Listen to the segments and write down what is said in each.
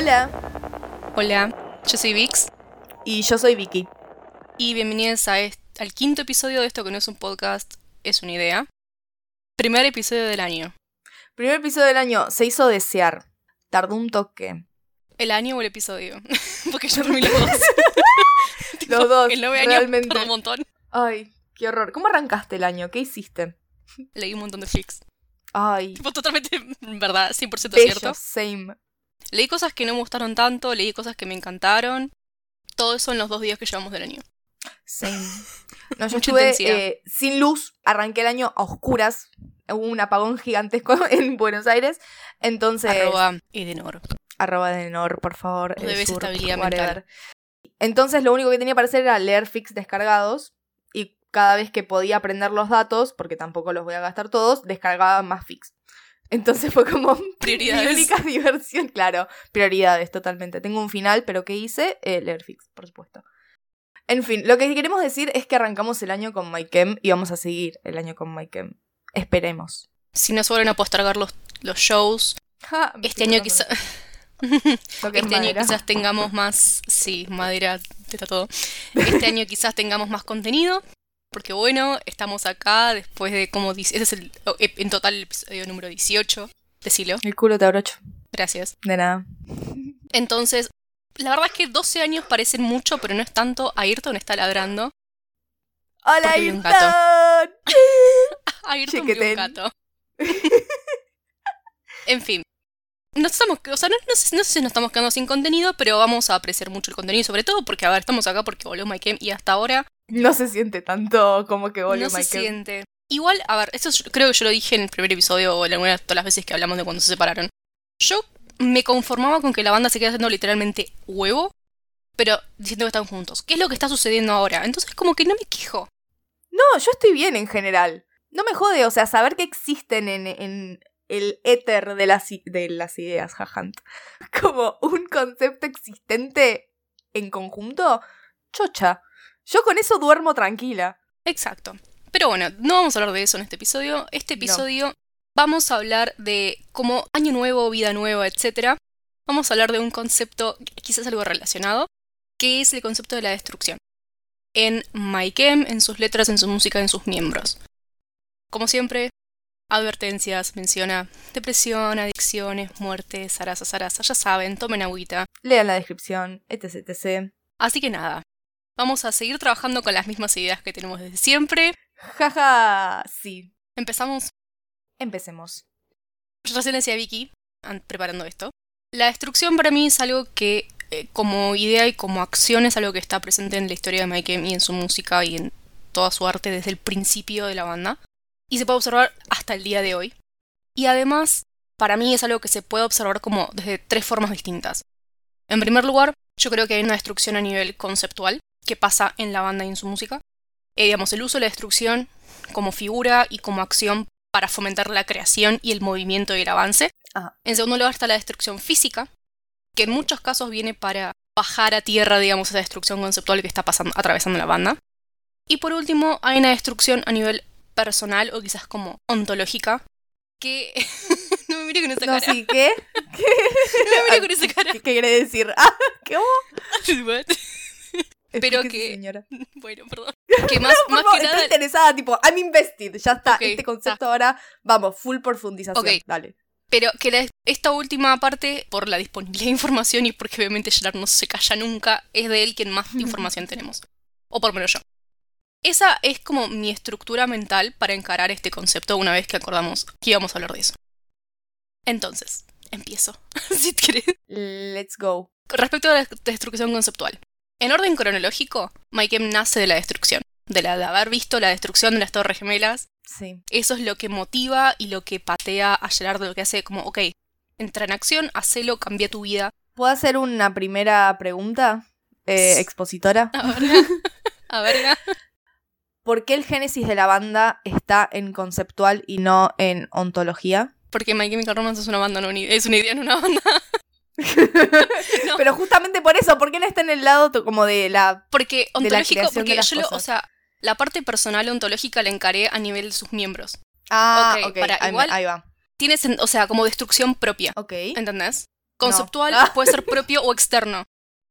Hola, Hola, yo soy Vix y yo soy Vicky. y bienvenidos a al quinto episodio de esto que no es un podcast, es una idea. Primer episodio del año. Primer episodio del año se hizo desear. Tardó un toque. ¿El año o el episodio? Porque yo dormí los dos. Tipo, Los dos, El nueve año realmente. tardó un montón. Ay, qué horror. ¿Cómo arrancaste el año? ¿Qué hiciste? Leí un montón de flicks. Ay, Tipo, totalmente, verdad, 100% bello, cierto. same. Leí cosas que no me gustaron tanto, leí cosas que me encantaron. Todo eso en los dos días que llevamos del año. Same. No, yo Mucha estuve intensidad. eh, sin luz, arranqué el año a oscuras. Hubo un apagón gigantesco en Buenos Aires. Entonces, Arroba Edenor. arroba de Nor, por favor. El debes sur, estabilidad mental. Entonces lo único que tenía para hacer era leer fix descargados y cada vez que podía aprender los datos, porque tampoco los voy a gastar todos, descargaba más fix. Entonces fue como Prioridades. diversión, claro, prioridades totalmente. Tengo un final, pero ¿qué hice? Eh, leer fix, por supuesto. En fin, lo que queremos decir es que arrancamos el año con MyChem y vamos a seguir el año con MyChem. Esperemos. Si no se vuelven a postergar los, los shows, Ja, este estoy año quizás... Este año quizás tengamos más. Sí, madera, está todo. Este año quizás tengamos más contenido. Porque bueno, estamos acá después de como. dice- Ese es el. En total el episodio número 18. Decilo. El culo te abrocho. Gracias. De nada. Entonces, la verdad es que 12 años parecen mucho, pero no es tanto. Ayrton está ladrando. ¡Hola, Ayrton! Ayrton vio un gato. en fin. No estamos, o sea, no, no sé, no sé si nos estamos quedando sin contenido, pero vamos a apreciar mucho el contenido, sobre todo porque, a ver, estamos acá porque volvió Mike y hasta ahora No se siente tanto como que volvió no se siente. Igual, a ver, esto yo- creo que yo lo dije en el primer episodio o en alguna de todas las veces que hablamos de cuando se separaron. Yo me conformaba con que la banda se quede haciendo literalmente huevo, pero diciendo que están juntos. ¿Qué es lo que está sucediendo ahora? Entonces, como que no me quejo. No, yo estoy bien en general. No me jode, o sea, saber que existen en, en el éter de las, de las ideas, jajant. Como un concepto existente en conjunto, chocha. Yo con eso duermo tranquila. Exacto. Pero bueno, no vamos a hablar de eso en este episodio. Este No. episodio vamos a hablar de como año nuevo, vida nueva, etc. Vamos a hablar de un concepto, quizás algo relacionado, que es el concepto de la destrucción. En Maikem, en sus letras, en su música, en sus miembros. Como siempre, advertencias, menciona depresión, adicciones, muerte, zaraza, zaraza, ya saben, tomen agüita. Lean la descripción, etc, etc. Así que nada, vamos a seguir trabajando con las mismas ideas que tenemos desde siempre. Jaja, sí. Empezamos Empecemos. Yo recién decía Vicky, an- preparando esto, la destrucción para mí es algo que, eh, como idea y como acción, es algo que está presente en la historia de Mike y en su música y en toda su arte desde el principio de la banda. Y se puede observar hasta el día de hoy. Y además, para mí es algo que se puede observar como desde tres formas distintas. En primer lugar, yo creo que hay una destrucción a nivel conceptual que pasa en la banda y en su música. Eh, digamos, el uso de la destrucción como figura y como acción para fomentar la creación y el movimiento y el avance. Ajá. En segundo lugar está la destrucción física, que en muchos casos viene para bajar a tierra, digamos, esa destrucción conceptual que está pasando, atravesando la banda. Y por último, hay una destrucción a nivel personal o quizás como ontológica, que... no me mire con esa No, cara. sí, ¿qué? No me mire con esa cara. ¿Qué, qué quiere decir? Ah, ¿qué? Pero que- señora. bueno, perdón. Que más, favor, que estoy interesada, tipo, I'm invested. Ya está, este concepto ahora, vamos, full profundización. Ok. Dale. Pero que la- esta última parte, por la disponibilidad de información y porque obviamente Gerard no se calla nunca, es de él quien más información tenemos. O por lo menos yo. Esa es como mi estructura mental para encarar este concepto una vez que acordamos que íbamos a hablar de eso. Entonces, empiezo. si querés. Let's go. Respecto a la destrucción conceptual. En orden cronológico, Maikem nace de la destrucción. De la de haber visto la destrucción de las Torres Gemelas Sí. eso es lo que motiva y lo que patea a Gerard de lo que hace como, ok, entra en acción, hacelo, cambia tu vida. ¿Puedo hacer una primera pregunta, eh, expositora? A ver, a ¿Por qué el génesis de la banda está en conceptual y no en ontología? porque My Chemical Romance es una banda, no es una idea, no una banda. No. Pero justamente por eso, ¿por qué no está en el lado como de la... Porque ontológico, porque yo lo, o sea, la parte personal ontológica la encaré a nivel de sus miembros. Ah, Ok, ok, para, ahí, me- igual- ahí va. Tienes, o sea, como destrucción propia. Ok. ¿Entendés? Conceptual Ah. puede ser propio o externo.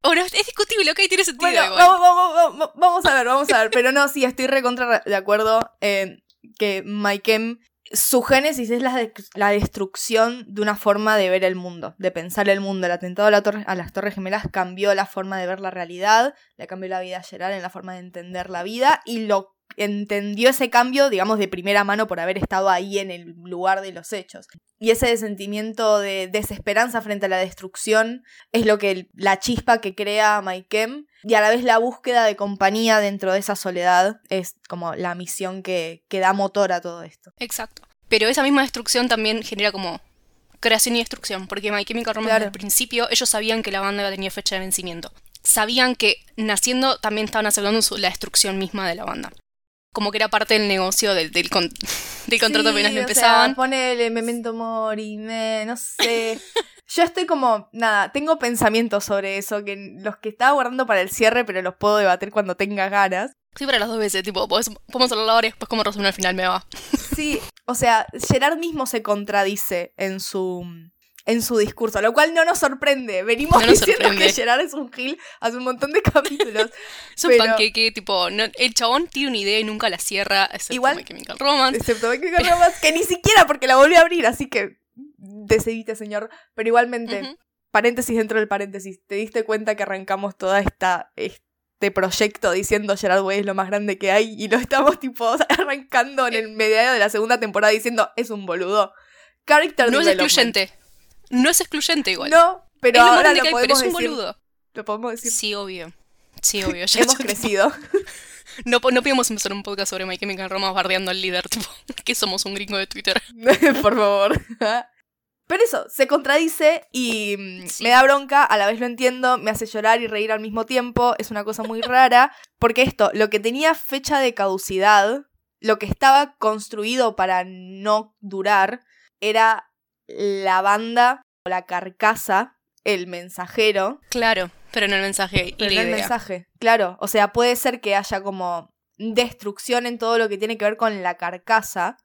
Ahora, es discutible, ok, tiene sentido Bueno, igual. vamos, vamos, vamos, vamos a ver, vamos a ver. Pero no, sí, estoy recontra de acuerdo eh, que Maikem, su génesis es la, la destrucción de una forma de ver el mundo, de pensar el mundo. El atentado a las Torres Gemelas cambió la forma de ver la realidad, le cambió la vida a Gerard en la forma de entender la vida y lo entendió ese cambio, digamos, de primera mano por haber estado ahí en el lugar de los hechos. Y ese sentimiento de desesperanza frente a la destrucción es lo que la chispa que crea Maikem y a la vez la búsqueda de compañía dentro de esa soledad es como la misión que, que da motor a todo esto. Exacto. Pero esa misma destrucción también genera como creación y destrucción, porque My Chemical Romance Claro. desde el principio ellos sabían que la banda tenía fecha de vencimiento. Sabían que naciendo también estaban asegurando su- la destrucción misma de la banda. Como que era parte del negocio del, del, con- del contrato Sí, apenas lo empezaban. Sea, ponele Memento Mori, me, no sé. Yo estoy como, nada, tengo pensamientos sobre eso, que los que estaba guardando para el cierre, pero los puedo debatir cuando tenga ganas. Sí, para las dos veces, tipo, podemos hablar ahora y después como resumen al final me va. Sí, o sea, Gerard mismo se contradice en su en su discurso, lo cual no nos sorprende. Venimos No nos diciendo sorprende. que Gerard es un gil hace un montón de capítulos. Es un Pero- panqueque, tipo, no- el chabón tiene una idea y nunca la cierra, excepto Igual- My Chemical Romance. Excepto Becky Romance, que ni siquiera porque la volvió a abrir, así que decidiste, señor. Pero igualmente, paréntesis dentro del paréntesis, ¿te diste cuenta que arrancamos toda esta este proyecto diciendo Gerard Way es lo más grande que hay y lo estamos tipo arrancando en el mediado de la segunda temporada diciendo es un boludo? Character No es excluyente. No es excluyente igual. No, pero es ahora lo hay, pero podemos es un decir. boludo. Lo podemos decir. Sí, obvio. Sí, obvio. Ya- Hemos ya- crecido. No, no podíamos empezar un podcast sobre My Chemical Romance bardeando al líder, tipo, que somos un gringo de Twitter. Por favor. Pero eso, se contradice y mm, Sí. me da bronca, a la vez lo entiendo, me hace llorar y reír al mismo tiempo, es una cosa muy rara, porque esto, lo que tenía fecha de caducidad, lo que estaba construido para no durar, era la banda, o la carcasa, el mensajero, Claro, pero en el mensaje y pero la no el mensaje, claro, o sea, puede ser que haya como destrucción en todo lo que tiene que ver con la carcasa,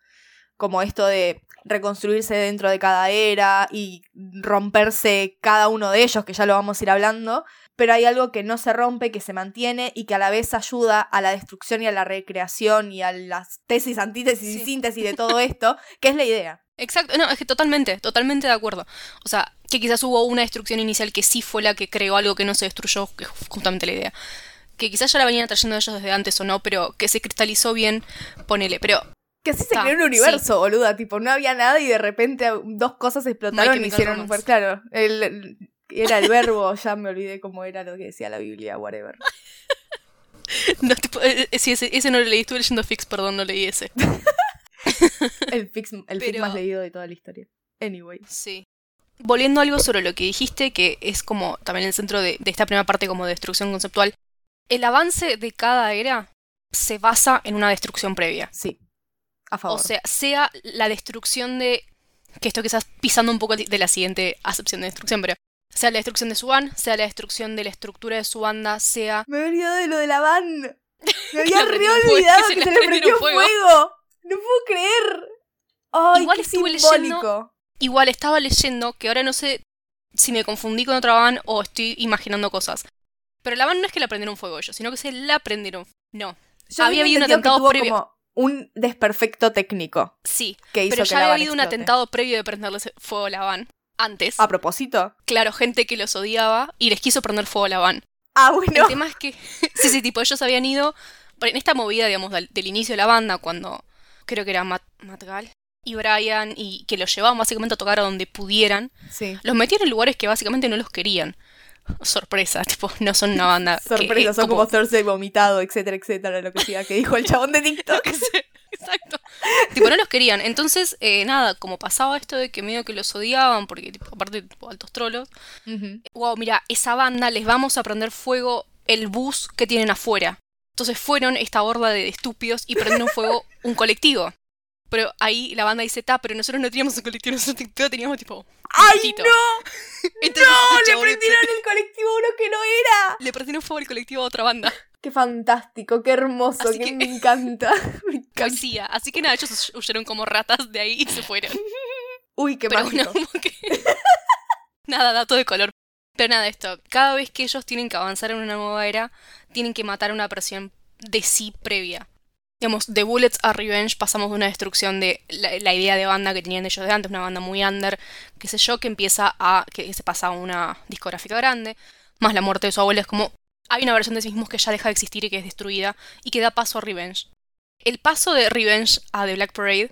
como esto de reconstruirse dentro de cada era y romperse cada uno de ellos, que ya lo vamos a ir hablando, pero hay algo que no se rompe, que se mantiene y que a la vez ayuda a la destrucción y a la recreación y a las tesis, antítesis y Sí. síntesis de todo esto, que es la idea. Exacto, no, es que totalmente, totalmente de acuerdo. O sea, que quizás hubo una destrucción inicial que sí fue la que creó algo que no se destruyó, que es justamente la idea. Que quizás ya la venían trayendo ellos desde antes o no, pero que se cristalizó bien, ponele. Pero Que así se creó un universo, boluda. Tipo, no había nada y de repente dos cosas explotaron y hicieron un. Claro, el, el- era el verbo, ya me olvidé cómo era lo que decía la Biblia, whatever. no, tipo, eh, eh, sí, ese, ese no lo leí, estuve leyendo Fix, perdón, no leí ese. El Pero- más leído de toda la historia. Anyway. Sí. Volviendo a algo sobre lo que dijiste, que es como también el centro de, de esta primera parte como de destrucción conceptual, el avance de cada era se basa en una destrucción previa. Sí. A favor. O sea, sea la destrucción de... Que esto quizás pisando un poco de la siguiente acepción de destrucción, pero... Sea la destrucción de su van, sea la destrucción de la estructura de su banda, sea... me he olvidado de lo de la van. Me había re olvidado que que se se le prendió fuego. No puedo creer. Ay, Igual qué estuve simbólico. Igual estaba leyendo, que ahora no sé si me confundí con otra van o estoy imaginando cosas. Pero la van no es que la prendieron fuego ellos, sino que se la prendieron... No, Yo había habido un atentado previo. como un desperfecto técnico sí. que hizo Pero ya había habido un atentado previo de prenderle fuego a la van. Antes. A propósito. Claro, gente que los odiaba y les quiso prender fuego a la van. Ah, El bueno. tema es que, sí, sí, tipo, ellos habían ido, en esta movida, digamos, del, del inicio de la banda, cuando creo que era Matt, Matt Gall y Brian, y que los llevaban básicamente a tocar a donde pudieran, Sí. los metían en lugares que básicamente no los querían. Sorpresa, tipo, no son una banda. que, Sorpresa, eh, son como Thursday vomitado, etcétera, etcétera, lo que sea que dijo el chabón de TikTok. Exacto. tipo, no los querían. Entonces, eh, nada, como pasaba esto de que medio que los odiaban, porque tipo, aparte, tipo, altos trolos, wow, mira, esa banda les vamos a prender fuego el bus que tienen afuera. Entonces fueron esta horda de estúpidos y prendieron fuego un colectivo. Pero ahí la banda dice, ta, pero nosotros no teníamos un colectivo, nosotros teníamos tipo... ¡Ay, no! Entonces, ¡No! Le prendieron el colectivo a uno que no era. le prendieron fuego al colectivo a otra banda. Qué fantástico, qué hermoso, Así que, que- me encanta. Me encanta. Así que nada, ellos huyeron como ratas de ahí y se fueron. Uy, qué pero mágico. bueno, que... nada, dato de color. Pero nada, esto, cada vez que ellos tienen que avanzar en una nueva era, tienen que matar a una versión de sí previa. Digamos, de Bullets a Revenge pasamos de una destrucción de la, idea de banda que tenían ellos de antes, una banda muy under, qué sé yo, que empieza a. que se pasa a una discográfica grande, más la muerte de su abuela, es como. Hay una versión de sí mismos que ya deja de existir y que es destruida, y que da paso a Revenge. El paso de Revenge a The Black Parade,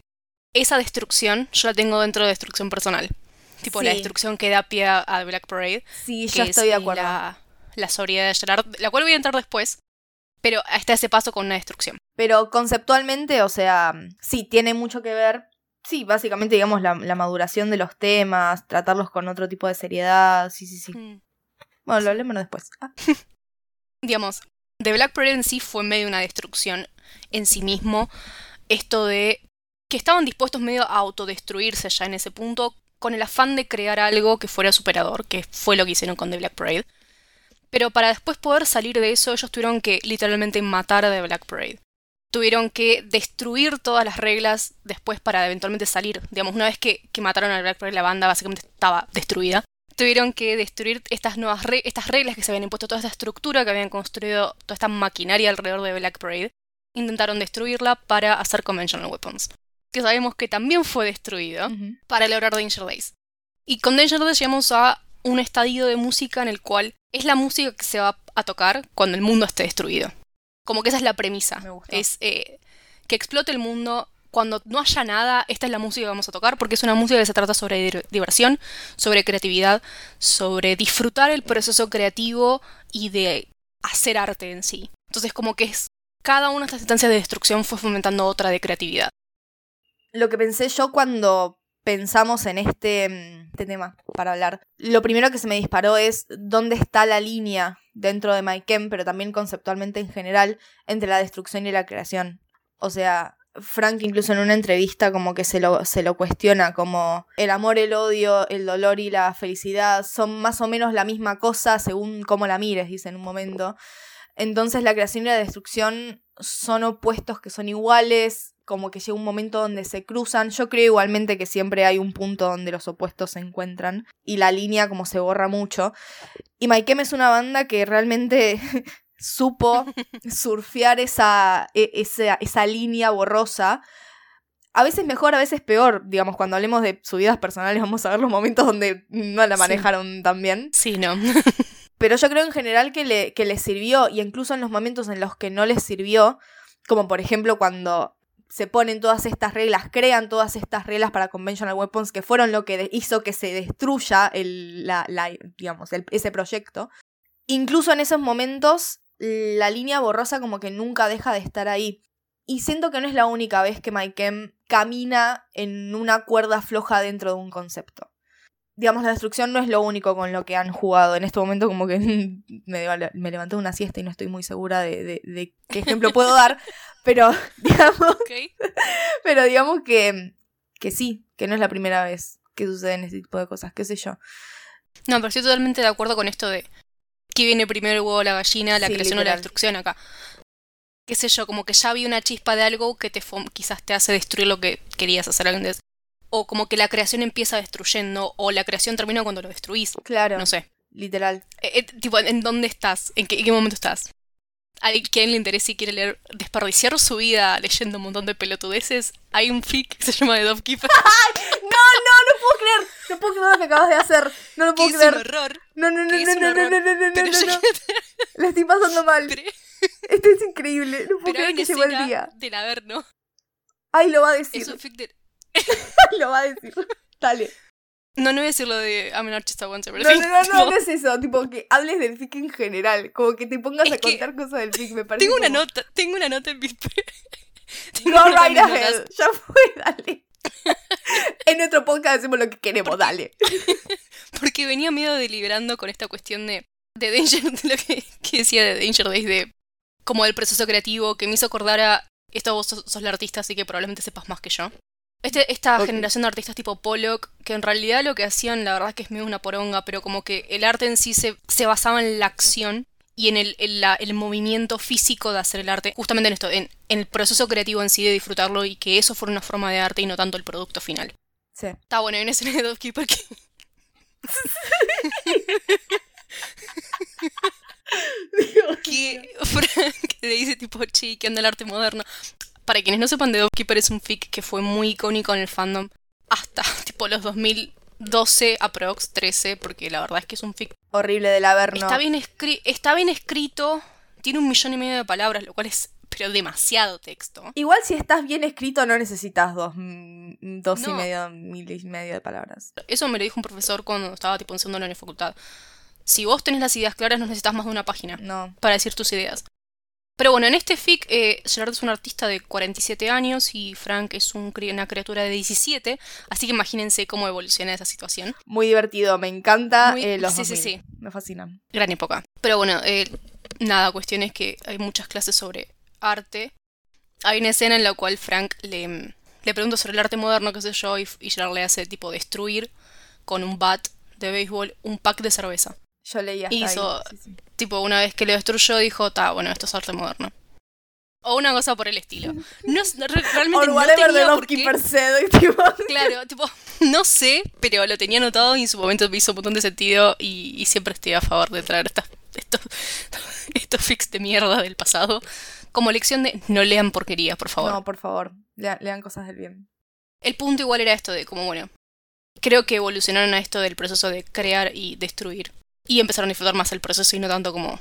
esa destrucción, yo la tengo dentro de destrucción personal. Tipo la destrucción que da pie a The Black Parade. Sí, yo estoy de acuerdo. La, la sobriedad de Gerard, la cual voy a entrar después, pero está ese paso con una destrucción. Pero conceptualmente, o sea, sí, tiene mucho que ver. Sí, básicamente, digamos, la, maduración de los temas, tratarlos con otro tipo de seriedad. Sí, sí, sí. Mm. Bueno, lo hablemos después. Ah. digamos, The Black Parade en sí fue medio una destrucción en sí mismo. Esto de que estaban dispuestos medio a autodestruirse ya en ese punto, con el afán de crear algo que fuera superador, que fue lo que hicieron con The Black Parade. Pero para después poder salir de eso, ellos tuvieron que literalmente matar a The Black Parade. Tuvieron que destruir todas las reglas después para eventualmente salir. Digamos, una vez que, mataron a The Black Parade, la banda básicamente estaba destruida. Tuvieron que destruir estas nuevas estas reglas que se habían impuesto, toda esta estructura que habían construido, toda esta maquinaria alrededor de Black Parade. Intentaron destruirla para hacer Conventional Weapons. Que sabemos que también fue destruido para lograr Danger Days. Y con Danger Days llegamos a un estadio de música en el cual es la música que se va a tocar cuando el mundo esté destruido. Como que esa es la premisa. Es eh, que explote el mundo. Cuando no haya nada, esta es la música que vamos a tocar, porque es una música que se trata sobre diversión, sobre creatividad, sobre disfrutar el proceso creativo y de hacer arte en sí. Entonces, como que es. Cada una de estas instancias de destrucción fue fomentando otra de creatividad. Lo que pensé yo cuando pensamos en este, mm, este, tema para hablar, lo primero que se me disparó es dónde está la línea dentro de My pero también conceptualmente en general, entre la destrucción y la creación. O sea, Frank incluso en una entrevista como que se lo, se lo cuestiona, como el amor, el odio, el dolor y la felicidad son más o menos la misma cosa según cómo la mires, dice en un momento. Entonces la creación y la destrucción son opuestos que son iguales, como que llega un momento donde se cruzan. Yo creo igualmente que siempre hay un punto donde los opuestos se encuentran y la línea como se borra mucho. Y Maikem es una banda que realmente supo surfear esa, e, esa, esa línea borrosa. A veces mejor, a veces peor. Digamos, cuando hablemos de subidas personales vamos a ver los momentos donde no la manejaron tan bien. Sí, no. Pero yo creo en general que le, que les sirvió, y incluso en los momentos en los que no les sirvió, como por ejemplo cuando se ponen todas estas reglas, crean todas estas reglas para conventional weapons que fueron lo que hizo que se destruya el, la, digamos, ese proyecto. Incluso en esos momentos la línea borrosa como que nunca deja de estar ahí. Y siento que no es la única vez que Mike camina en una cuerda floja dentro de un concepto. Digamos, la destrucción no es lo único con lo que han jugado. En este momento como que me, me levanté una siesta y no estoy muy segura de, de qué ejemplo puedo dar. Pero, digamos. Pero digamos que, que sí, que no es la primera vez que suceden ese tipo de cosas, qué sé yo. No, pero estoy totalmente de acuerdo con esto de que viene primero el huevo la gallina, la creación o la destrucción acá. Qué sé yo, como que ya había una chispa de algo que te quizás te hace destruir lo que querías hacer antes. O como que la creación empieza destruyendo, o la creación termina cuando lo destruís. Claro. No sé. Literal. Eh, eh, tipo, ¿en dónde estás? ¿En qué, ¿En qué momento estás? a quien le interese y quiere leer, desperdiciar su vida leyendo un montón de pelotudeces, hay un fic que se llama The Dovekeeper. ¡No, no, no puedo creer! No puedo creer lo que acabas de hacer. No lo puedo creer. Es un horror. No, no, no, no, no, no, no, no, no, no, no, estoy pasando mal. Esto es increíble. No puedo creer que llegó el día. Del Averno. Ay, lo va a decir. Es un fic de... lo va a decir. Dale. No, no voy a decir lo de I'm an artist once, pero no, no, no, no, no, es eso, tipo que hables del fic en general, como que te pongas a contar cosas del fic, me parece. Tengo una nota, tengo una nota en mi Go right ahead, ya fue, dale. en nuestro podcast hacemos lo que queremos, dale. Porque venía medio deliberando con esta cuestión de, de Danger, de lo que, decía de Danger Days, de como el proceso creativo, que me hizo acordar a esto vos sos, sos la artista, así que probablemente sepas más que yo. Este, esta generación de artistas tipo Pollock, que en realidad lo que hacían, la verdad es que es medio una poronga, pero como que el arte en sí se, se basaba en la acción y en, el, el, movimiento físico de hacer el arte, justamente en esto, en, el proceso creativo en sí de disfrutarlo y que eso fuera una forma de arte y no tanto el producto final. Sí. Está bueno, hay una escena de Dovekeeper que que Frank le dice tipo, che, ¿qué onda el arte moderno? Para quienes no sepan, The Keeper es un fic que fue muy icónico en el fandom hasta tipo los 2012 aprox 13, porque la verdad es que es un fic Horrible del Averno. Está bien, escri- está bien escrito, tiene un millón y medio de palabras, lo cual es pero demasiado texto. Igual si estás bien escrito no necesitas dos, mm, dos y medio, mil y medio de palabras. Eso me lo dijo un profesor cuando estaba tipo en de facultad. Si vos tenés las ideas claras no necesitas más de una página No. para decir tus ideas. Pero bueno, en este fic, eh, Gerard es un artista de 47 años y Frank es un una criatura de 17, así que imagínense cómo evoluciona esa situación. Muy divertido, me encanta Muy- eh, los sí, sí, 2000. sí. Me fascinan. Gran época. Pero bueno, eh, nada, cuestión es que hay muchas clases sobre arte. Hay una escena en la cual Frank le, le pregunta sobre el arte moderno, qué sé yo, y, y Gerard le hace tipo destruir con un bat de béisbol un pack de cerveza. Yo leí hasta Hizo- sí, sí. Tipo, una vez que lo destruyó, dijo, ta, bueno, esto es arte moderno. O una cosa por el estilo. No, re- realmente no tenía por qué- said. tipo, Claro, tipo, no sé, pero lo tenía anotado y en su momento me hizo un montón de sentido y, y siempre estoy a favor de traer estas- estos, estos fix de mierda del pasado como lección de no lean porquería, por favor. No, por favor, lea- lean cosas del bien. El punto igual era esto de como, bueno, creo que evolucionaron a esto del proceso de crear y destruir y empezaron a disfrutar más el proceso y no tanto como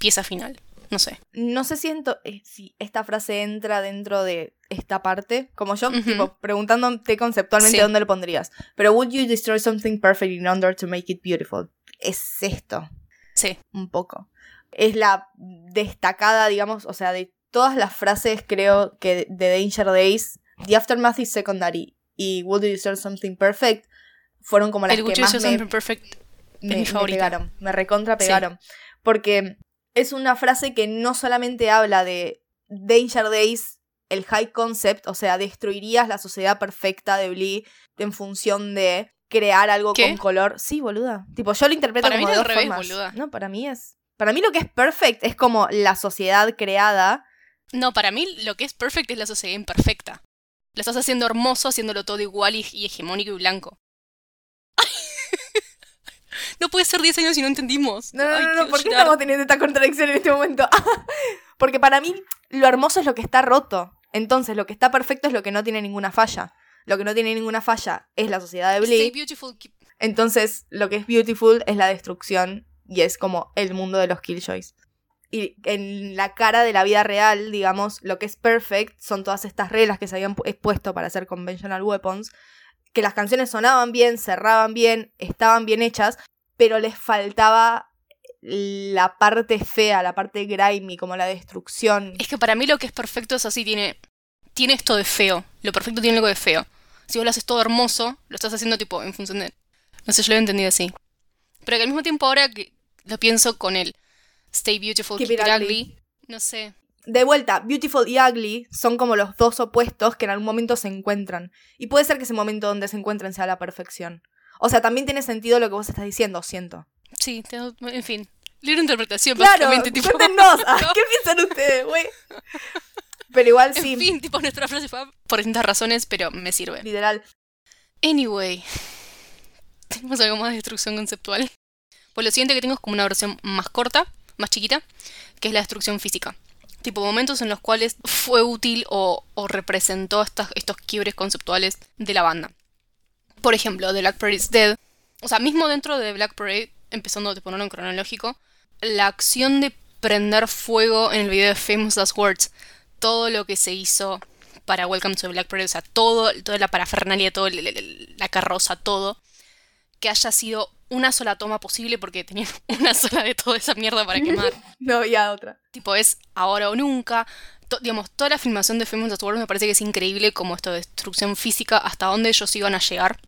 pieza final. No sé. No sé si, ento- eh, si esta frase entra dentro de esta parte. Como yo, Ujú. tipo, preguntándote conceptualmente Sí. dónde lo pondrías. Pero would you destroy something perfect in order to make it beautiful? Es esto, Sí. un poco. Es la destacada, digamos, o sea, de todas las frases, creo que de Danger Days, The Aftermath is Secondary y Would you destroy something perfect fueron como las el que más me Something Perfect me, mi me favorita. pegaron, me recontra Sí. pegaron. Porque es una frase que no solamente habla de Danger Days, el high concept, o sea, destruirías la sociedad perfecta de Blee en función de crear algo ¿Qué? con color. Sí, boluda. Tipo, yo lo interpreto Para mí como de es al dos revés, formas. boluda. No, para mí es. Para mí lo que es perfect es como la sociedad creada. No, para mí lo que es perfect es la sociedad imperfecta. Lo estás haciendo hermoso, haciéndolo todo igual y hegemónico y blanco. No puede ser 10 años y no entendimos. No, no, Ay, no, no, ¿por qué llorar. estamos teniendo esta contradicción en este momento? Porque para mí lo hermoso es lo que está roto. Entonces, lo que está perfecto es lo que no tiene ninguna falla. Lo que no tiene ninguna falla es la sociedad de Blee. Entonces, lo que es beautiful es la destrucción y es como el mundo de los killjoys. Y en la cara de la vida real, digamos, lo que es perfect son todas estas reglas que se habían pu- puesto para hacer conventional weapons, que las canciones sonaban bien, cerraban bien, estaban bien hechas, pero les faltaba la parte fea, la parte grimy, como la destrucción. Es que para mí lo que es perfecto es así, tiene, tiene esto de feo. Lo perfecto tiene algo de feo. Si vos lo haces todo hermoso, lo estás haciendo tipo en función de... No sé, yo lo he entendido así. Pero que al mismo tiempo ahora que lo pienso con el Stay Beautiful, Keep Keep, it ugly. ugly, no sé. De vuelta, beautiful y ugly son como los dos opuestos que en algún momento se encuentran. Y puede ser que ese momento donde se encuentren sea la perfección. O sea, también tiene sentido lo que vos estás diciendo, siento. Sí, te- en fin. Libre interpretación, Claro, básicamente. Tipo, No. ¿qué piensan ustedes, güey? Pero igual sí, En fin, tipo, nuestra frase fue por distintas razones, pero me sirve. literal. Anyway, tenemos algo más de destrucción conceptual. Pues lo siguiente que tengo es como una versión más corta, más chiquita, que es la destrucción física. Tipo momentos en los cuales fue útil o, o representó estas- estos quiebres conceptuales de la banda. Por ejemplo, The Black Parade is Dead. O sea, mismo dentro de Black Parade, empezando de ponerlo en cronológico, la acción de prender fuego en el video de Famous Last Words, todo lo que se hizo para Welcome to Black Parade, o sea, todo, toda la parafernalia, el- la carroza, todo, que haya sido una sola toma posible porque tenían una sola de toda esa mierda para quemar. No había otra. tipo, es ahora o nunca. To- digamos, toda la filmación de Famous Last Words me parece que es increíble como esto de destrucción física, hasta dónde ellos iban a llegar,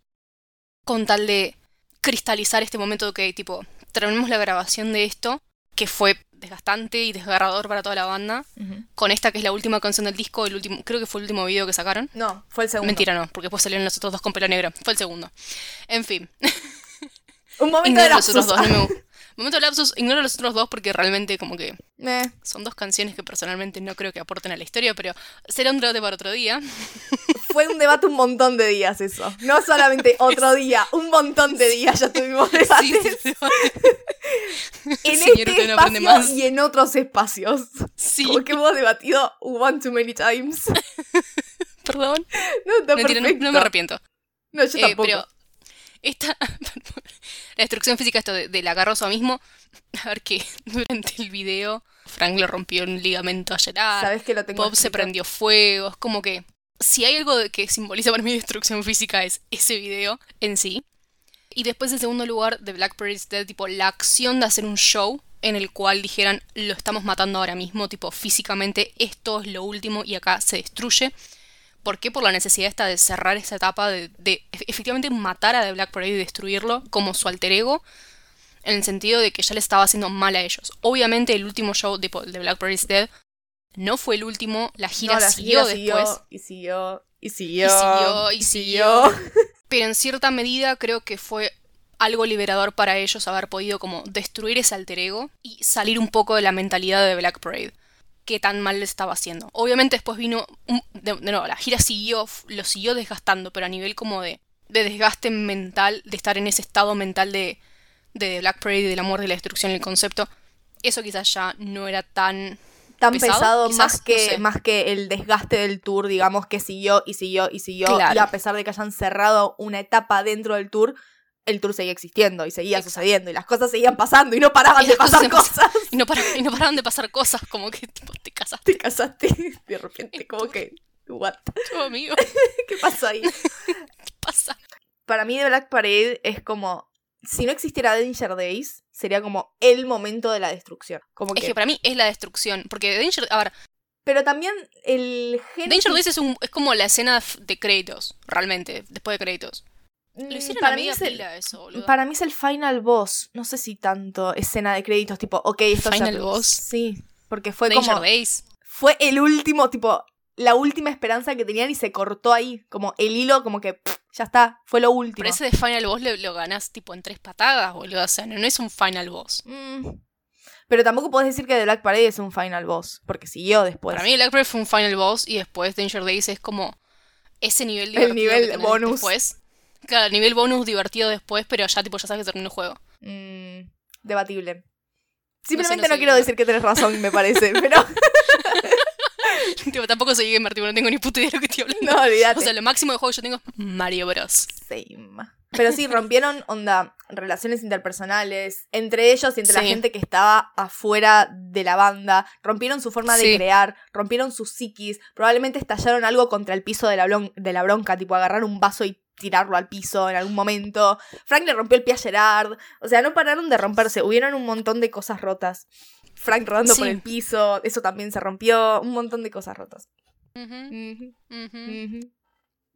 con tal de cristalizar este momento que, tipo, terminamos la grabación de esto, que fue desgastante y desgarrador para toda la banda, con esta que es la última canción del disco, el último, creo que fue el último video que sacaron. No, fue el segundo. Mentira, no, porque después salieron los otros dos con pelo negro. Fue el segundo. En fin, Un momento de ignoro los otros lapsus. dos, no me Momento de lapsus, ignoro los otros dos porque realmente como que Eh, son dos canciones que personalmente no creo que aporten a la historia, pero será un debate para otro día. fue un debate un montón de días eso. No solamente otro día, un montón de días ya tuvimos debates. Sí, en Señor, este no espacio más. y en otros espacios. sí. Como que hemos debatido one too many times. Perdón. No, está Mentira, no, perfecto. no me arrepiento. No, yo Eh, tampoco. pero esta la destrucción física esto de, de la carroza mismo a ver que durante el video Frank le rompió un ligamento a Gerard Sabes que lo tengo Bob se prendió fuego es como que si hay algo que simboliza para mí destrucción física es ese video en sí y después en segundo lugar de Black Paradise Dead tipo la acción de hacer un show en el cual dijeran lo estamos matando ahora mismo tipo físicamente esto es lo último y acá se destruye ¿Por qué? Por la necesidad esta de cerrar esa etapa, de, efe- efectivamente matar a The Black Parade y destruirlo como su alter ego, en el sentido de que ya le estaba haciendo mal a ellos. Obviamente el último show de, de Black Parade Dead no fue el último, la gira No, la siguió gira después, y siguió, y siguió, Y siguió, y siguió. pero en cierta medida creo que fue algo liberador para ellos haber podido como destruir ese alter ego y salir un poco de la mentalidad de Black Parade que tan mal le estaba haciendo. Obviamente después vino, un- de, de nuevo, la gira siguió, lo siguió desgastando, pero a nivel como de, de desgaste mental, de estar en ese estado mental de, de Black Parade, de la muerte y la destrucción, el concepto, eso quizás ya no era tan... Tan pesado, pesado, quizás, más, no que, sé. más que el desgaste del tour, digamos, que siguió y siguió y siguió. Claro. Y a pesar de que hayan cerrado una etapa dentro del tour, el tour seguía existiendo y seguía Exacto. sucediendo y las cosas seguían pasando y no paraban Y de cosas pasar cosas. Y no, para- y no paraban de pasar cosas, como que tipo, te casaste, Te casaste de repente, como que, what? tu amigo, ¿Qué pasó ahí? ¿qué pasa? Para mí The Black Parade es como, si no existiera Danger Days, sería como el momento de la destrucción. Como Es que, que para mí es la destrucción, porque Danger, a ver, pero también el género... Danger Days es, un, es como la escena de créditos, realmente, después de créditos. Lo hicieron a para mí, media es el, pila eso, boludo. para mí es el final boss. No sé si tanto escena de créditos, tipo, ok, esto ya- Final boss. Sí, porque fue Danger como... Days. Fue el último, tipo, la última esperanza que tenían y se cortó ahí. Como el hilo, como que pff, ya está, fue lo último. Pero ese de Final Boss lo, lo ganás tipo en tres patadas, boludo. O sea, no, no es un Final Boss. Mm. Pero tampoco puedes decir que The Black Parade es un final boss, porque siguió después. Para mí Blackbird fue un Final Boss y después Danger Days es como ese nivel El divertido nivel que bonus. después. Claro, el nivel bonus divertido después, pero ya tipo ya sabes que terminó el juego. Mm, debatible. Simplemente no no, sé quiero decir que tenés razón, me parece, pero tipo, tampoco soy gamer, tipo, no tengo ni puta idea de lo que estoy hablando. no, olvídate. O sea, lo máximo de juego que yo tengo es Mario Bros. Same. Pero sí, rompieron, onda, relaciones interpersonales entre ellos y entre la gente que estaba afuera de la banda. Rompieron su forma de Sí. crear, rompieron sus psiquis. Probablemente estallaron algo contra el piso de la, de la bronca, tipo agarrar un vaso y tirarlo al piso en algún momento. Frank le rompió el pie a Gerard. O sea, no pararon de romperse. Hubieron un montón de cosas rotas. Frank rodando por Sí. el piso, eso también se rompió. Un montón de cosas rotas. Ujú, Ujú, ujú. ujú.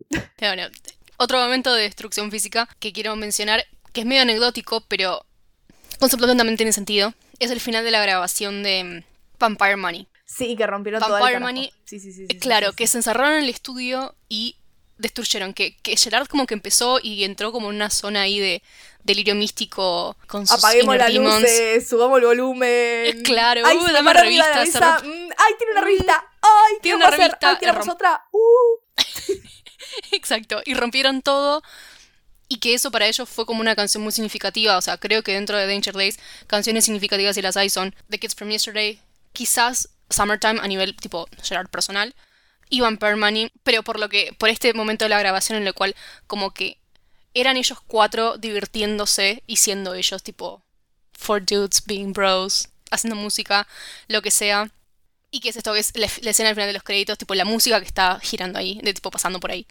Pero bueno, otro momento de destrucción física que quiero mencionar, que es medio anecdótico, pero conceptualmente tiene sentido, es el final de la grabación de mm, Vampire Money. Sí, que rompieron todo el. Money, Sí, sí, sí, sí, sí, claro, sí, que se encerraron en el estudio y destruyeron. Que, que Gerard como que empezó y entró como en una zona ahí de delirio místico con sus Apaguemos las luces, subamos el volumen. Claro, Ay, uh, dame de la revista, Mm, Ay, tiene una revista. Ay, ¿qué Tiene una hacer? revista, Ay, tiramos otra. Uh. Exacto, y rompieron todo. Y que eso para ellos fue como una canción muy significativa. O sea, creo que dentro de Danger Days, canciones significativas y las hay son The Kids from Yesterday, quizás Summertime a nivel tipo Gerard personal, Vampire Money, pero por lo que, por este momento de la grabación en el cual como que eran ellos cuatro divirtiéndose y siendo ellos tipo four dudes being bros, haciendo música, lo que sea. Y que es esto que es la, escena al final de los créditos, tipo la música que está girando ahí, de tipo pasando por ahí.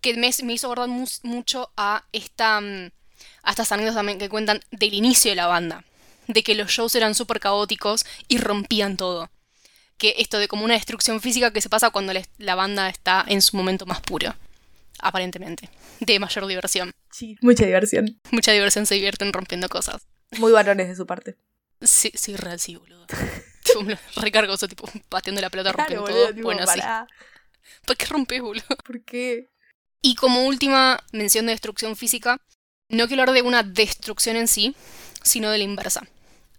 Que me, hizo acordar mu- mucho a esta mm, a estas anécdotas también que cuentan del inicio de la banda. De que los shows eran súper caóticos y rompían todo. Que esto de como una destrucción física que se pasa cuando la, banda está en su momento más puro. Aparentemente. De mayor diversión. Sí, mucha diversión. Mucha diversión se divierten rompiendo cosas. Muy varones de su parte. Sí, sí, real, sí, boludo. Recargo eso, tipo, pateando la pelota, rompiendo todo. tipo, bueno, sí. pará. ¿Por qué rompes, boludo? ¿Por qué? Y como última mención de destrucción física, no quiero hablar de una destrucción en sí, sino de la inversa.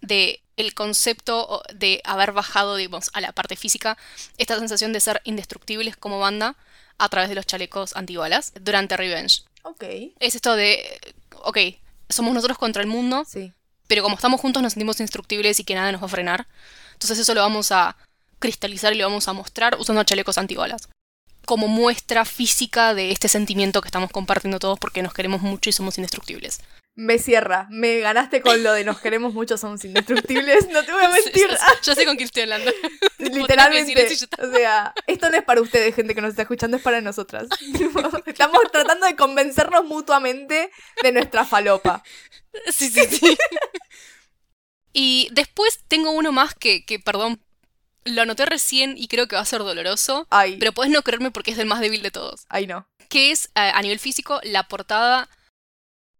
De el concepto de haber bajado, digamos, a la parte física, esta sensación de ser indestructibles como banda a través de los chalecos antibalas durante Revenge. Ok. Es esto de, ok, somos nosotros contra el mundo, Sí. pero como estamos juntos nos sentimos indestructibles y que nada nos va a frenar. Entonces eso lo vamos a cristalizar y lo vamos a mostrar usando chalecos antibalas. Como muestra física de este sentimiento que estamos compartiendo todos porque nos queremos mucho y somos indestructibles. Me cierra. Me ganaste con lo de nos queremos mucho, somos indestructibles. No te voy a mentir. Ya, sé con quién estoy hablando. Literalmente. O sea, esto no es para ustedes, gente que nos está escuchando, es para nosotras. Estamos tratando de convencernos mutuamente de nuestra falopa. Sí, sí, sí. y después tengo uno más que, que, perdón, lo anoté recién y creo que va a ser doloroso. Ay, Pero puedes no creerme porque es el más débil de todos. ay no. Que es, a, a nivel físico, la portada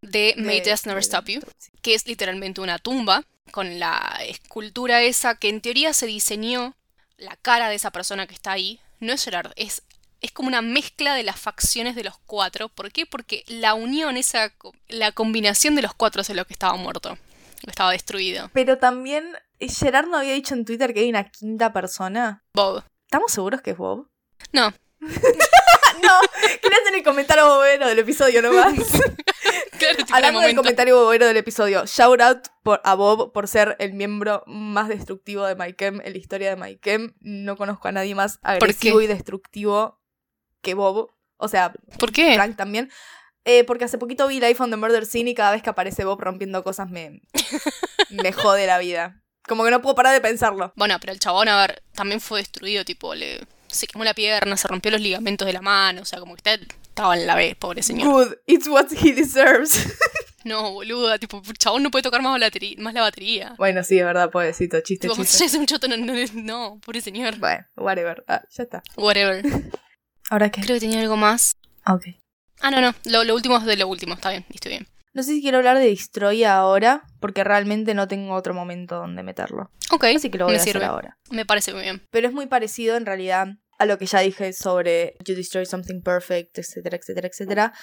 de May De- Death Never Stop You. que es literalmente una tumba, con la escultura esa que en teoría se diseñó, la cara de esa persona que está ahí, no es Gerard, es, es como una mezcla de las facciones de los cuatro. ¿Por qué? Porque la unión, esa, la combinación de los cuatro es lo que estaba muerto, estaba destruido. Pero también, Gerard no había dicho en Twitter que hay una quinta persona. Bob. ¿Estamos seguros que es Bob? No, no, quería hacer el comentario bobero del episodio nomás. claro, tipo, Hablando del comentario bobero del episodio, shout out por, a Bob por ser el miembro más destructivo de MyChem en la historia de MyChem. No conozco a nadie más agresivo y destructivo que Bob. O sea, ¿Por qué? Frank también. Eh, porque hace poquito vi Life on the Murder Scene y cada vez que aparece Bob rompiendo cosas me, me jode la vida. Como que no puedo parar de pensarlo. Bueno, pero el chabón, a ver, también fue destruido, tipo, le se quemó la pierna, se rompió los ligamentos de la mano, o sea, como que está- estaba en la B, pobre señor. Good, it's what he deserves. No, boluda, tipo, chabón no puede tocar más la batería. Más la batería. bueno, sí, es verdad, pobrecito, chiste, Tipo, chiste. es un choto, no, no, no, pobre señor. Bueno, whatever. Ah, ya está. Whatever. ¿Ahora qué? Creo que tenía algo más. Ok. Ah, no, no, lo, lo último es de lo último, está bien, estoy bien. No sé si quiero hablar de Destroya ahora, porque realmente no tengo otro momento donde meterlo. Ok, Así que lo voy me a hacer sirve. ahora. Me parece muy bien. Pero es muy parecido en realidad a lo que ya dije sobre You Destroy Something Perfect, etcétera, etcétera, etcétera.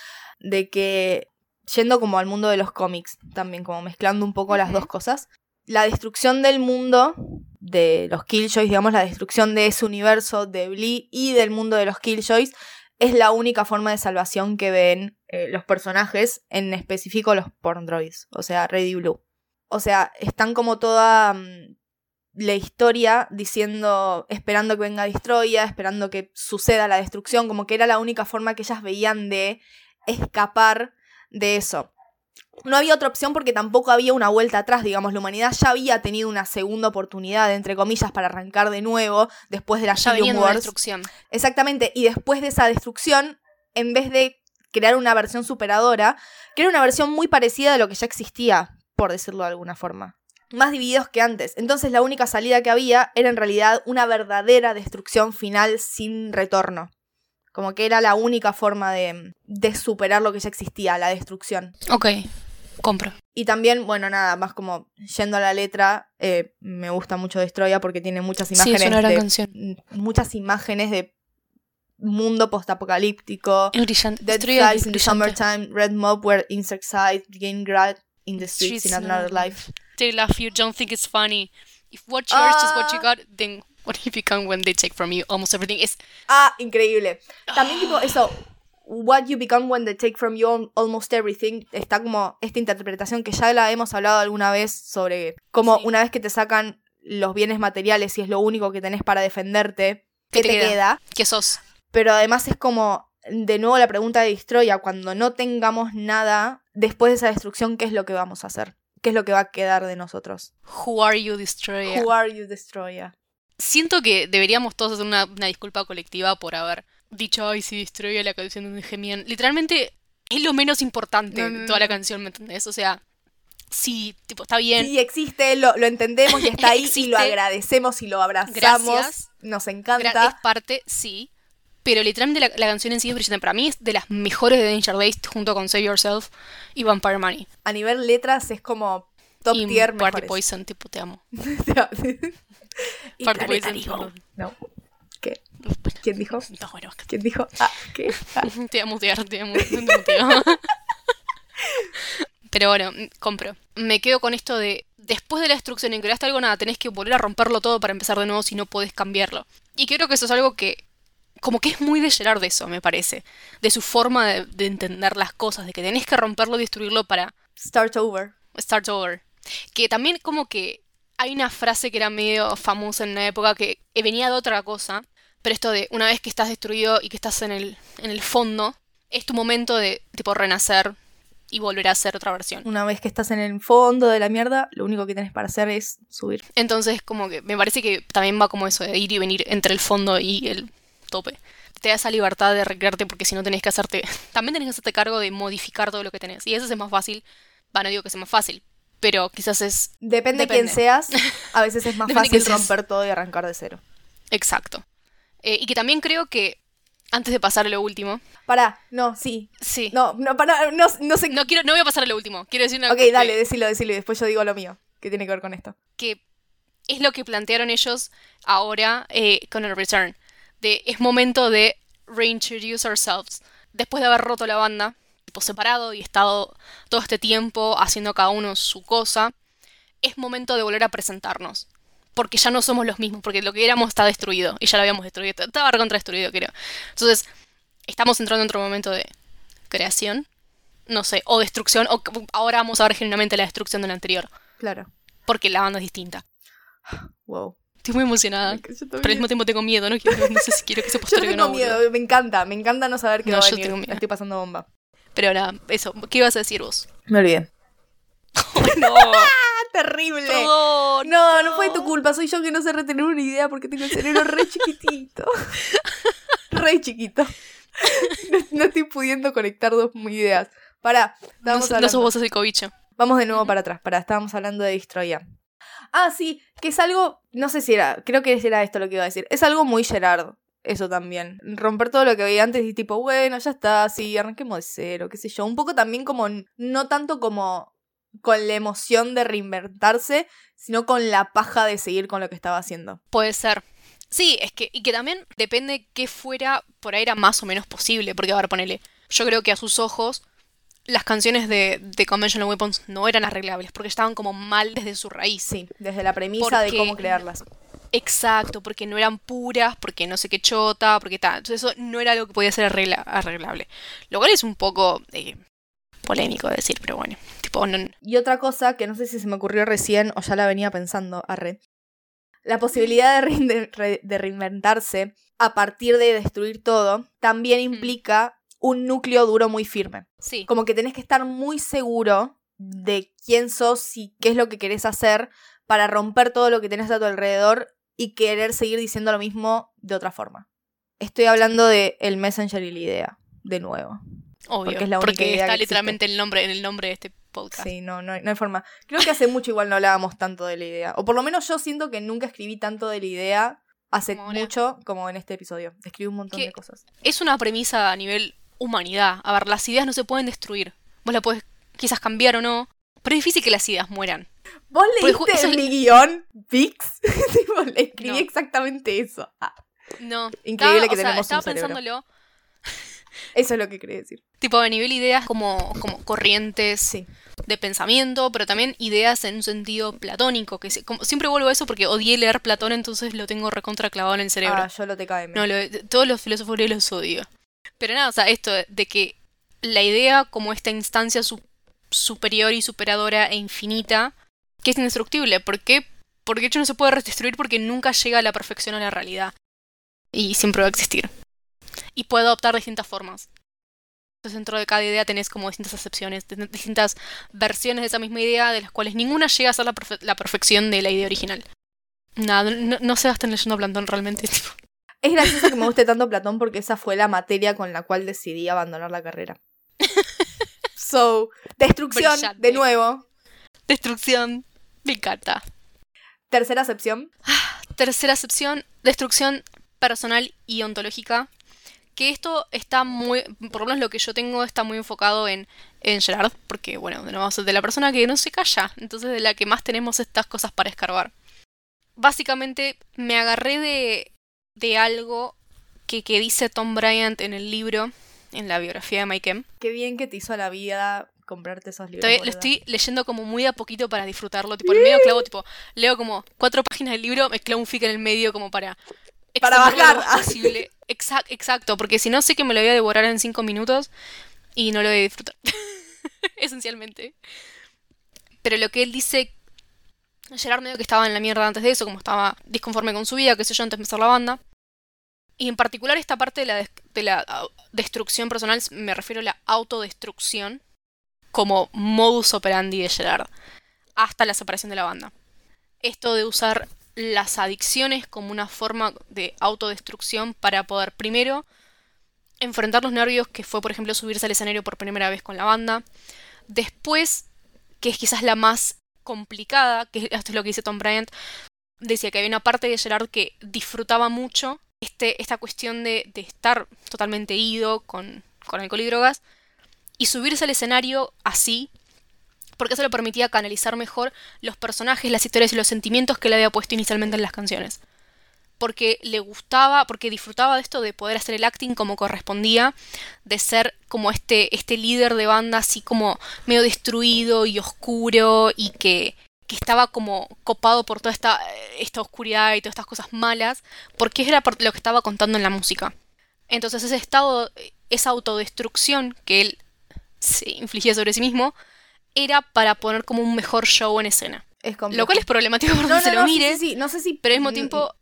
De que yendo como al mundo de los cómics, también como mezclando un poco las dos cosas. La destrucción del mundo de los Killjoys, digamos, la destrucción de ese universo de Blee y del mundo de los Killjoys es la única forma de salvación que ven eh, los personajes, en específico los porn droids, o sea, Red y Blue. O sea, están como toda mm, la historia diciendo, esperando que venga Destroya, esperando que suceda la destrucción, como que era la única forma que ellas veían de escapar de eso. No había otra opción porque tampoco había una vuelta atrás, digamos, la humanidad ya había tenido una segunda oportunidad, entre comillas, para arrancar de nuevo después de la Ya una Wars. destrucción. Exactamente, y después de esa destrucción, en vez de crear una versión superadora, crea una versión muy parecida de lo que ya existía, por decirlo de alguna forma. Más divididos que antes. Entonces la única salida que había era en realidad una verdadera destrucción final sin retorno. Como que era la única forma de, de superar lo que ya existía, la destrucción. Ok, compro. Y también, bueno, nada, más como yendo a la letra, eh, me gusta mucho Destroya porque tiene muchas Sí, imágenes es una gran de canción. muchas imágenes de mundo postapocalíptico. Dead Destruida flies es in the summertime, red mob where insects hide, gain grad in the streets in Streets in another life. They laugh you, don't think it's funny. If what you are is what you Ah. got, then what you become when they take from you almost everything is Ah, increíble. También tipo eso, what you become when they take from you al- almost everything, está como esta interpretación que ya la hemos hablado alguna vez sobre cómo Sí. una vez que te sacan los bienes materiales y es lo único que tenés para defenderte, ¿Qué ¿qué te te queda? queda? que sos. Pero además es como, de nuevo la pregunta de Destroya, cuando no tengamos nada, después de esa destrucción, ¿qué es lo que vamos a hacer? ¿Qué es lo que va a quedar de nosotros? Who are you, destroyer? Who are you, Destroya? Siento que deberíamos todos hacer una, una disculpa colectiva por haber dicho, ay, si destroya la canción donde gemían. Literalmente es lo menos importante de toda la canción, ¿me entendés? O sea, sí, tipo, está bien. Sí, existe, lo, lo entendemos y está ahí y lo agradecemos y lo abrazamos. Gracias. Nos Gra- encanta. Es parte, sí. Pero literalmente la, la canción en sí es brillante. Para mí es de las mejores de Danger Days junto con Save Yourself y Vampire Money. A nivel letras es como top y tier Party mejores. Poison, tipo, te amo. y Party Poison, Digo. No. ¿Qué? ¿Quién dijo? No, bueno, ¿Quién dijo? Ah, ¿qué? Ah. te amo, te amo, te amo, te amo. Pero bueno, compro. Me quedo con esto de, después de la destrucción en que creaste algo, nada, tenés que volver a romperlo todo para empezar de nuevo si no podés cambiarlo. Y creo que eso es algo que, como que es muy de Gerard de eso, me parece. De su forma de, de entender las cosas, de que tenés que romperlo y destruirlo para Start over. start over. Que también como que hay una frase que era medio famosa en una época que venía de otra cosa, pero esto de una vez que estás destruido y que estás en el, en el fondo, es tu momento de tipo renacer y volver a hacer otra versión. Una vez que estás en el fondo de la mierda, lo único que tenés para hacer es subir. Entonces como que me parece que también va como eso de ir y venir entre el fondo y el tope. Te da esa libertad de recrearte porque si no tenés que hacerte... También tenés que hacerte cargo de modificar todo lo que tenés. Y eso es más fácil. Va, no digo que sea más fácil, pero quizás es Depende, de quién seas, a veces es más fácil romper todo y arrancar de cero. exacto. Eh, y que también creo que, antes de pasar a lo último, Pará, no, sí. sí. No, no, pará, no, no sé. No quiero, no voy a pasar a lo último. Quiero decir una ok, que- dale, decilo, decilo y después yo digo lo mío. ¿Qué tiene que ver con esto? que es lo que plantearon ellos ahora eh, con el Return. De es momento de reintroduce ourselves. Después de haber roto la banda, tipo separado y estado todo este tiempo haciendo cada uno su cosa, es momento de volver a presentarnos. Porque ya no somos los mismos, porque lo que éramos está destruido. Y ya lo habíamos destruido. Estaba recontra destruido, creo. Entonces, estamos entrando en otro momento de creación. No sé, o destrucción, o ahora vamos a ver genuinamente la destrucción del anterior. Claro. Porque la banda es distinta. Wow. Estoy muy emocionada. Yo Pero al mismo tiempo tengo miedo, no, quiero, no sé si quiero que se Yo postergue o tengo no. miedo, boludo. me encanta, me encanta no saber qué No, va a yo venir. tengo miedo. Estoy pasando bomba. Pero ahora, eso, ¿qué ibas a decir vos? Me olvidé. no, ¡Ah, terrible! perdón. No, no fue tu culpa, soy yo que no sé retener una idea porque tengo el cerebro re chiquitito. re chiquito. No, no estoy pudiendo conectar dos ideas. Pará, No, estábamos no hablando. sos vos cobicho. Vamos de nuevo para atrás, pará, estábamos hablando de Destroya. Ah, sí, que es algo, no sé si era, creo que era esto lo que iba a decir. Es algo muy Gerard, eso también. Romper todo lo que veía antes y tipo, bueno, ya está, sí, arranquemos de cero, qué sé yo. Un poco también como, no tanto como con la emoción de reinventarse, sino con la paja de seguir con lo que estaba haciendo. Puede ser. Sí, es que, y que también depende qué fuera, por ahí era más o menos posible, porque ahora ponele, yo creo que a sus ojos las canciones de, de Conventional Weapons no eran arreglables, porque estaban como mal desde su raíz. Sí, desde la premisa de cómo crearlas. Exacto, porque no eran puras, porque no sé qué chota, porque tal. Entonces eso no era algo que podía ser arregla- arreglable. Lo cual es un poco eh, polémico de decir, pero bueno. Tipo, no, Y otra cosa que no sé si se me ocurrió recién o ya la venía pensando, arre. La posibilidad de, reinde- re- de reinventarse a partir de destruir todo también implica un núcleo duro muy firme. sí. Como que tenés que estar muy seguro de quién sos y qué es lo que querés hacer para romper todo lo que tenés a tu alrededor y querer seguir diciendo lo mismo de otra forma. Estoy hablando de el Messenger y la idea, de nuevo. Obvio. porque es la única porque idea está que literalmente el nombre, en el nombre de este podcast. Sí, no, no, hay- no hay forma. Creo que hace mucho igual no hablábamos tanto de la idea. O por lo menos yo siento que nunca escribí tanto de la idea hace Como mucho como en este episodio. Escribí un montón de cosas. Es una premisa a nivel humanidad. A ver, las ideas no se pueden destruir. Vos la podés quizás cambiar o no. Pero es difícil que las ideas mueran. ¿Vos leíste eso es- mi guion? Tipo, le escribí No. exactamente eso. Ah, No. Increíble Estaba- que o sea, tenemos un estaba pensándolo. eso es lo que quería decir. Tipo, a nivel ideas como, como corrientes Sí. de pensamiento, pero también ideas en un sentido platónico. Que como, siempre vuelvo a eso porque odié leer Platón, entonces lo tengo recontra clavado en el cerebro. Ah, yo lo TKM. No, lo- todos los filósofos griegos los odio. Pero nada, o sea, esto de, que la idea como esta instancia su- superior y superadora e infinita, que es indestructible. ¿Por qué? Porque de hecho no se puede destruir porque nunca llega a la perfección a la realidad. Y siempre va a existir. Y puede adoptar distintas formas. Entonces dentro de cada idea tenés como distintas acepciones, dis- distintas versiones de esa misma idea, de las cuales ninguna llega a ser la, la perfección de la idea original. Nada, no, no se están leyendo Plantón realmente. tipo. Es gracioso que me guste tanto Platón porque esa fue la materia con la cual decidí abandonar la carrera. So, destrucción, Brillante. de nuevo. Destrucción. Me encanta. Tercera acepción. Tercera acepción, destrucción personal y ontológica. Que esto está muy, por lo menos lo que yo tengo está muy enfocado en, en Gerard, porque bueno, de nuevo, de la persona que no se calla, entonces de la que más tenemos estas cosas para escarbar. Básicamente me agarré de, de algo que, que dice Tom Bryant en el libro, en la biografía de Mike M. Qué bien que te hizo la vida comprarte esos libros. Lo estoy leyendo como muy a poquito para disfrutarlo. Tipo, en el medio clavo, tipo, leo como cuatro páginas del libro, me clavo un fic en el medio como para. Para bajar. posible. Exact, exacto, porque si no sé que me lo voy a devorar en cinco minutos y no lo voy a disfrutar. Esencialmente. Pero lo que él dice. Gerard medio que estaba en la mierda antes de eso, como estaba disconforme con su vida, qué sé yo, antes de empezar la banda. Y en particular esta parte de la, de la au- destrucción personal, me refiero a la autodestrucción como modus operandi de Gerard hasta la separación de la banda. Esto de usar las adicciones como una forma de autodestrucción para poder primero enfrentar los nervios, que fue por ejemplo subirse al escenario por primera vez con la banda. Después, que es quizás la más complicada, que esto es lo que dice Tom Bryant, decía que había una parte de Gerard que disfrutaba mucho este, esta cuestión de, de estar totalmente ido con, con alcohol y drogas y subirse al escenario así, porque eso le permitía canalizar mejor los personajes, las historias y los sentimientos que le había puesto inicialmente en las canciones. Porque le gustaba, porque disfrutaba de esto de poder hacer el acting como correspondía, de ser como este, este líder de banda así como medio destruido y oscuro y que, que estaba como copado por toda esta, esta oscuridad y todas estas cosas malas, porque era lo que estaba contando en la música. Entonces ese estado, esa autodestrucción que él se infligía sobre sí mismo, era para poner como un mejor show en escena. Es. Lo cual es problemático por no, se lo no, mire, sí, sí, no sé si. pero al mismo tiempo...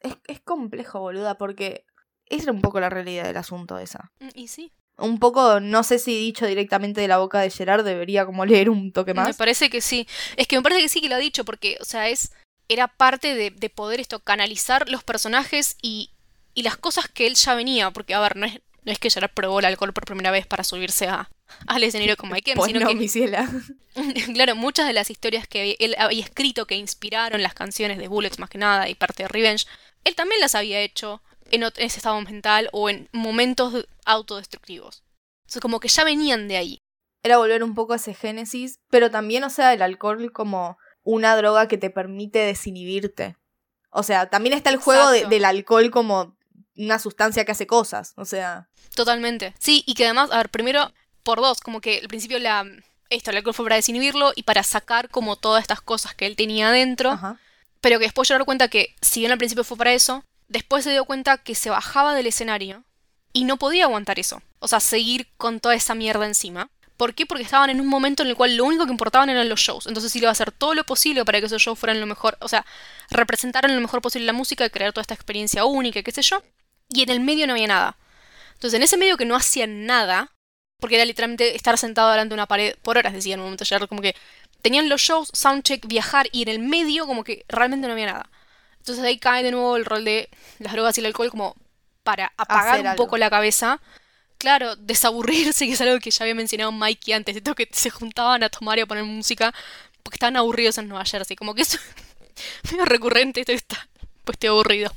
Es, es complejo, boluda, porque esa era un poco la realidad del asunto esa. mm, Y sí, Un poco, no sé si dicho directamente de la boca de Gerard, debería como leer un toque me más. parece que sí. Es que me parece que sí que lo ha dicho, porque, o sea, es... Era parte de, de poder esto, canalizar los personajes y, y las cosas que él ya venía, porque, a ver, no es, no es que Gerard probó el alcohol por primera vez para subirse a, al escenario con Mike M, Pues sino no, que mi claro, muchas de las historias que él había escrito que inspiraron las canciones de Bullets más que nada y parte de Revenge, él también las había hecho en, ese estado mental o en momentos autodestructivos. O sea, como que ya venían de ahí. Era volver un poco a ese génesis, pero también, o sea, el alcohol como una droga que te permite desinhibirte. O sea, también está el juego de- del alcohol como una sustancia que hace cosas. O sea, Totalmente. Sí, y que además, a ver, primero, por dos, como que al principio la... Esto, el alcohol fue para desinhibirlo y para sacar como todas estas cosas que él tenía adentro. ajá. Pero que después yo me cuenta que, si bien al principio fue para eso, después se dio cuenta que se bajaba del escenario y no podía aguantar eso. O sea, seguir con toda esa mierda encima. ¿Por qué? Porque estaban en un momento en el cual lo único que importaban eran los shows. Entonces iba a hacer todo lo posible para que esos shows fueran lo mejor. O sea, representaran lo mejor posible la música y crear toda esta experiencia única, qué sé yo. Y en el medio no había nada. Entonces, en ese medio que no hacían nada, porque era literalmente estar sentado delante de una pared por horas, decía en un momento ya, como que tenían los shows, soundcheck, viajar, y en el medio como que realmente no había nada. Entonces ahí cae de nuevo el rol de las drogas y el alcohol como para apagar Hacer un algo. poco la cabeza. Claro, desaburrirse, que es algo que ya había mencionado Mikey antes, de todo que se juntaban a tomar y a poner música porque estaban aburridos en Nueva Jersey. Como que eso es medio recurrente, esto está, pues estoy aburrido.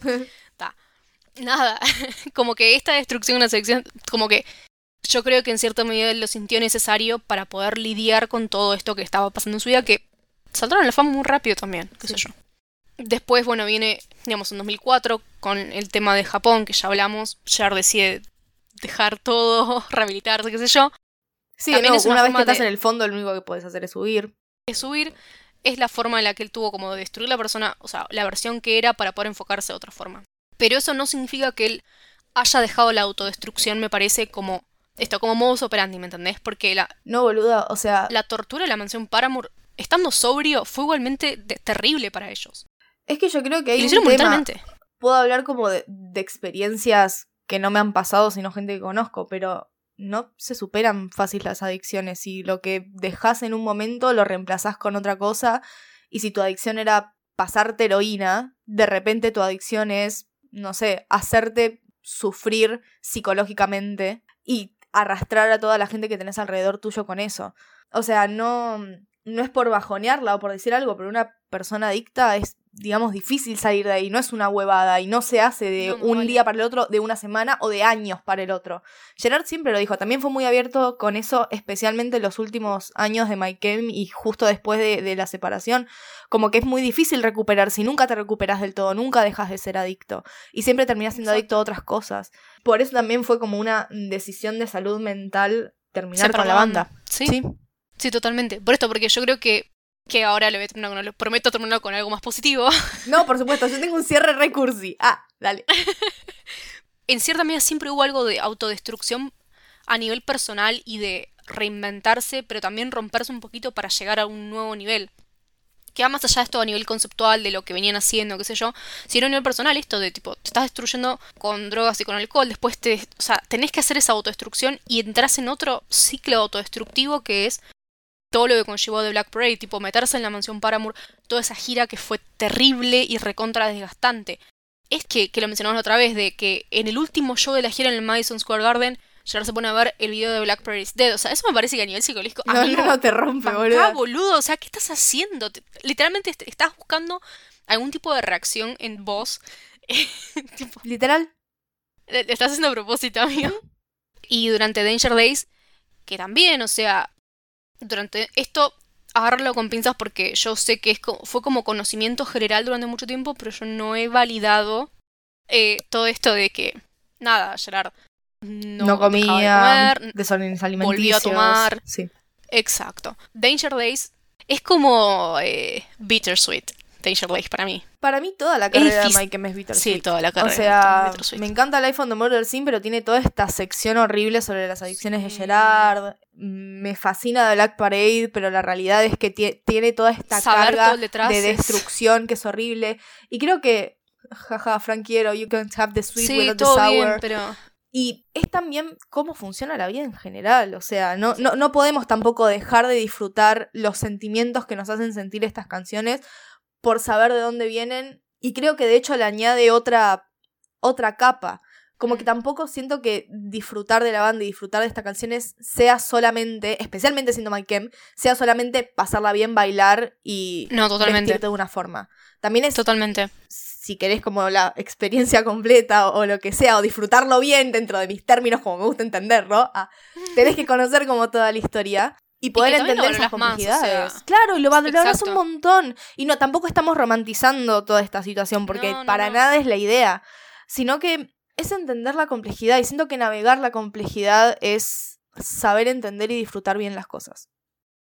Ta. Nada, como que esta destrucción de una sección, como que yo creo que en cierta medida él lo sintió necesario para poder lidiar con todo esto que estaba pasando en su vida, que saltaron a la fama muy rápido también, qué sé yo. Después, bueno, viene, digamos, en 2004 con el tema de Japón, que ya hablamos, Jar decide dejar todo, rehabilitarse, qué sé yo, Sí, También no, es una una vez que estás de- en el fondo, lo único que puedes hacer es subir. de subir, es la forma en la que él tuvo como de destruir la persona, o sea, la versión que era para poder enfocarse de otra forma. Pero eso no significa que él haya dejado la autodestrucción, me parece, como esto, como modus operandi, ¿me entendés? Porque la, No, boluda, o sea, la tortura de la mansión Paramore, estando sobrio, fue igualmente terrible para ellos. es que yo creo que hay un tema, puedo hablar como de, de experiencias que no me han pasado, sino gente que conozco, pero no se superan fácil las adicciones y lo que dejas en un momento lo reemplazás con otra cosa y si tu adicción era pasarte heroína, de repente tu adicción es, no sé, hacerte sufrir psicológicamente y arrastrar a toda la gente que tenés alrededor tuyo con eso. O sea, no, no es por bajonearla o por decir algo, pero una persona adicta es, digamos, difícil salir de ahí, no es una huevada y no se hace de No, un día para el otro, de una semana o de años para el otro. Gerard siempre lo dijo, también fue muy abierto con eso, especialmente en los últimos años de Mike M y justo después de, de la separación, como que es muy difícil recuperarse y nunca te recuperas del todo, nunca dejas de ser adicto y siempre terminas siendo Exacto. adicto a otras cosas. Por eso también fue como una decisión de salud mental terminar con la banda. Sí. sí. Sí, totalmente. Por esto, porque yo creo que, que ahora le voy a terminar con, lo prometo terminar con algo más positivo. No, por supuesto, yo tengo un cierre recursi. Ah, dale. en cierta medida siempre hubo algo de autodestrucción a nivel personal y de reinventarse, pero también romperse un poquito para llegar a un nuevo nivel. Que va más allá de esto a nivel conceptual de lo que venían haciendo, qué sé yo, sino a nivel personal, esto de tipo, te estás destruyendo con drogas y con alcohol, después te. O sea, tenés que hacer esa autodestrucción y entras en otro ciclo autodestructivo que es todo lo que conllevó de Black Parade, tipo meterse en la mansión Paramore, toda esa gira que fue terrible y recontra desgastante. Es que, que lo mencionamos otra vez, de que en el último show de la gira en el Madison Square Garden, Gerard se pone a ver el video de Black Parade is Dead. O sea, eso me parece que a nivel psicológico. No, amigo, no, te rompe, boludo. boludo. O sea, ¿qué estás haciendo? Te- literalmente est- estás buscando algún tipo de reacción en vos. tipo, Literal. le estás haciendo a propósito, amigo. Y durante Danger Days, que también, o sea, durante esto, agarrarlo con pinzas porque yo sé que es co- fue como conocimiento general durante mucho tiempo, pero yo no he validado eh, todo esto de que, nada, Gerard no, comía, de comer, desórdenes alimenticios. volvió a tomar. Sí. Exacto. Danger Days es como eh, Bittersweet. Danger Days para mí. Para mí toda la carrera de. Mike M es Bittersweet. Sí, toda la carrera. O sea, de me encanta Life on the Murder Scene, pero tiene toda esta sección horrible sobre las adicciones de. Gerard. Me fascina The Black Parade, pero la realidad es que tie- tiene toda esta Saber carga de es- destrucción que es horrible. Y creo que, jaja, Frank quiero, you can have the sweet Sí, without the sour. bien, pero... Y es también cómo funciona la vida en general. O sea, no, no, no podemos tampoco dejar de disfrutar los sentimientos que nos hacen sentir estas canciones por saber de dónde vienen. Y creo que de hecho le añade otra, otra capa. Como que tampoco siento que disfrutar de la banda y disfrutar de estas canciones sea solamente, especialmente siendo Mike Kemp, sea solamente pasarla bien, bailar y No, totalmente. de una forma. También es Totalmente. si querés como la experiencia completa o, o lo que sea, o disfrutarlo bien dentro de mis términos, como me gusta entenderlo, ah, tenés que conocer como toda la historia y poder entender esas valorás más, o complejidades. sea, claro, y lo valorás un montón. Y no, tampoco estamos romantizando toda esta situación, porque No, no, para no. nada es la idea, sino que es entender la complejidad y siento que navegar la complejidad es saber entender y disfrutar bien las cosas.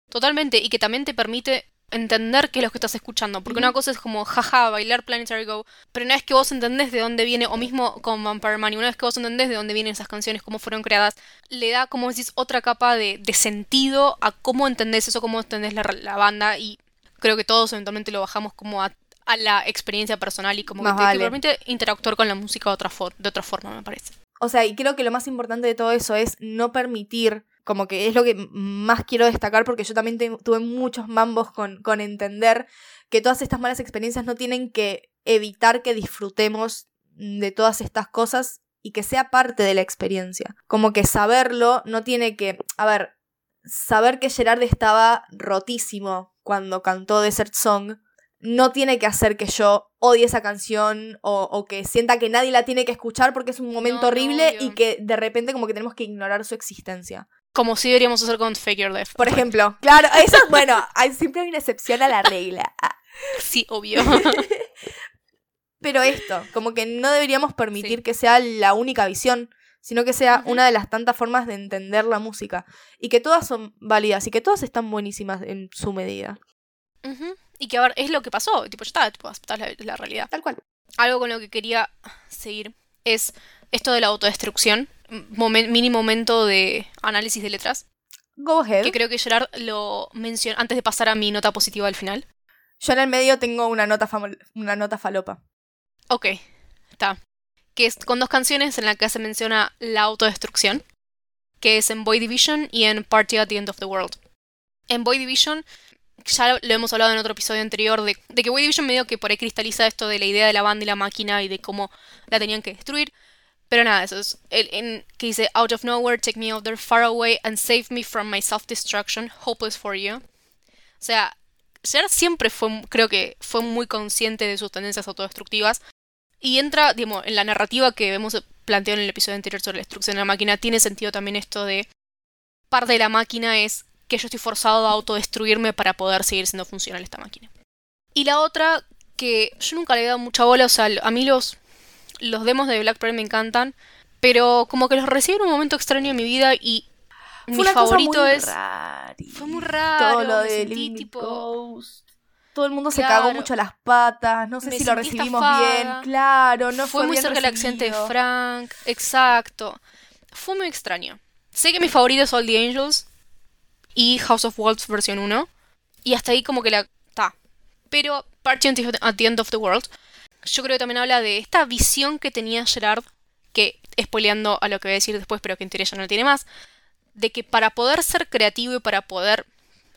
Totalmente. Y que también te permite entender qué es lo que estás escuchando. Porque una cosa es como, jaja, bailar Planetary Go. Pero una vez que vos entendés de dónde viene, o mismo con Vampire Money, una vez que vos entendés de dónde vienen esas canciones, cómo fueron creadas, le da, como decís, otra capa de, de sentido a cómo entendés eso, cómo entendés la, la banda. Y creo que todos eventualmente lo bajamos como a, a la experiencia personal y como que vale. permite interactuar con la música de otra, for- de otra forma, me parece. O sea, y creo que lo más importante de todo eso es no permitir, como que es lo que más quiero destacar, porque yo también te- tuve muchos mambos con, con entender que todas estas malas experiencias no tienen que evitar que disfrutemos de todas estas cosas y que sea parte de la experiencia. Como que saberlo no tiene que, a ver, saber que Gerard estaba rotísimo cuando cantó Desert Song no tiene que hacer que yo odie esa canción o, o que sienta que nadie la tiene que escuchar porque es un momento No, horrible y que de repente como que tenemos que ignorar su existencia. Como si deberíamos hacer con Fake Your Life. Por ejemplo, claro, eso es bueno, hay, siempre hay una excepción a la regla. Ah, Sí, obvio. Pero esto, como que no deberíamos permitir Sí. que sea la única visión, sino que sea una de las tantas formas de entender la música. Y que todas son válidas y que todas están buenísimas en su medida. Y que a ver, es lo que pasó. Tipo, ya está, tipo, aceptás la, la realidad. Tal cual. Algo con lo que quería seguir es esto de la autodestrucción. Momen- mini momento de análisis de letras. Go ahead. Que creo que Gerard lo mencionó antes de pasar a mi nota positiva al final. Yo en el medio tengo una nota, una nota falopa. Ok, está. Que es con dos canciones en las que se menciona la autodestrucción. Que es en Boy Division y en Party at the End of the World. En Boy Division, ya lo hemos hablado en otro episodio anterior, de, de que Boy Division medio que por ahí cristaliza esto de la idea de la banda y la máquina y de cómo la tenían que destruir. Pero nada, eso es. Que dice, Out of nowhere, take me out there far away and save me from my self-destruction, hopeless for you. O sea, Gerard siempre fue, creo que fue muy consciente de sus tendencias autodestructivas. Y entra, digamos, en la narrativa que vemos planteado en el episodio anterior sobre la destrucción de la máquina, tiene sentido también esto de parte de la máquina es que yo estoy forzado a autodestruirme para poder seguir siendo funcional esta máquina. Y la otra, que yo nunca le he dado mucha bola, o sea, a mí los, los demos de Black Parade me encantan, pero como que los recibí en un momento extraño en mi vida y Mi una favorito cosa muy es. rari. Fue muy raro. Todo lo me de sentí tipo. Ghost. Todo el mundo se cagó mucho las patas. No sé si lo recibimos estafada. bien. Claro, no fue fue, muy bien cerca del accidente de. Frank. Exacto. Fue muy extraño. Sé que mi favorito es All the Angels y House of Wolves versión 1. Y hasta ahí como que la... está. Pero Party at the- End of the World, yo creo que también habla de esta visión que tenía Gerard, que spoileando a lo que voy a decir después, pero que en teoría ya no lo tiene más, de que para poder ser creativo y para poder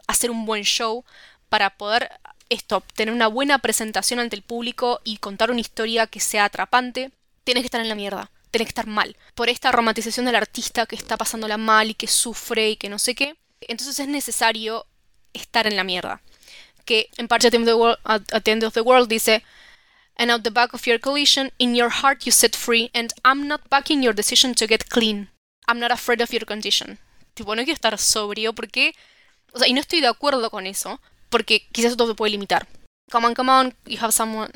hacer un buen show, para poder esto, tener una buena presentación ante el público y contar una historia que sea atrapante, tienes que estar en la mierda, tienes que estar mal. Por esta romantización del artista que está pasándola mal y que sufre y que no sé qué, entonces es necesario estar en la mierda. Que en Party at the World, at- the End of the World dice, And out the back of your collision, in your heart you set free, and I'm not backing your decision to get clean. I'm not afraid of your condition. Tipo, no quiero estar sobrio porque. O sea, y no estoy de acuerdo con eso, porque quizás esto te puede limitar. Come on, come on, you have someone,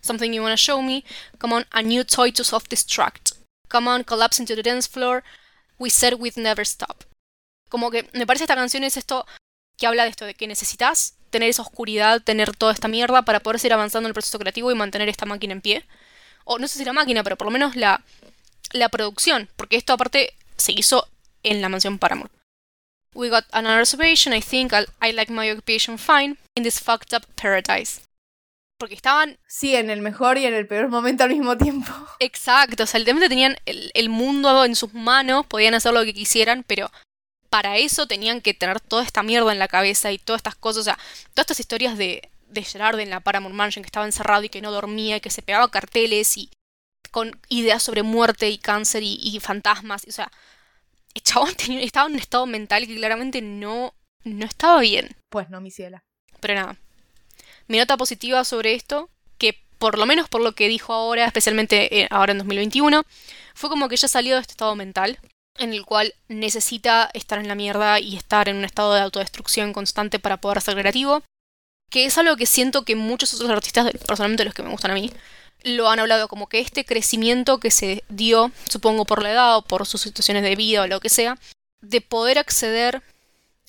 something you want to show me. Come on, a new toy to self-destruct. Come on, collapse into the dance floor. We said we'd never stop. Como que me parece esta canción es esto que habla de esto, de que necesitas tener esa oscuridad, tener toda esta mierda para poder seguir avanzando en el proceso creativo y mantener esta máquina en pie. O no sé si la máquina, pero por lo menos la, la producción, porque esto aparte se hizo en la mansión Paramount. We got another reservation, I think I'll- I like my occupation fine, in this fucked up paradise. Porque estaban Sí, en el mejor y en el peor momento al mismo tiempo. Exacto, o sea, literalmente tenían el, el mundo en sus manos, podían hacer lo que quisieran, pero para eso tenían que tener toda esta mierda en la cabeza y todas estas cosas, o sea, todas estas historias de, de Gerard en la Paramount Mansion que estaba encerrado y que no dormía y que se pegaba carteles y con ideas sobre muerte y cáncer y, y fantasmas, o sea, el chabón tenía- estaba en un estado mental que claramente no, no estaba bien. Pues no, mi ciela. Pero nada. Mi nota positiva sobre esto, que por lo menos por lo que dijo ahora, especialmente eh, ahora en 2021, fue como que ya salió de este estado mental, en el cual necesita estar en la mierda y estar en un estado de autodestrucción constante para poder ser creativo. Que es algo que siento que muchos otros artistas, personalmente los que me gustan a mí, lo han hablado como que este crecimiento que se dio, supongo por la edad o por sus situaciones de vida o lo que sea, de poder acceder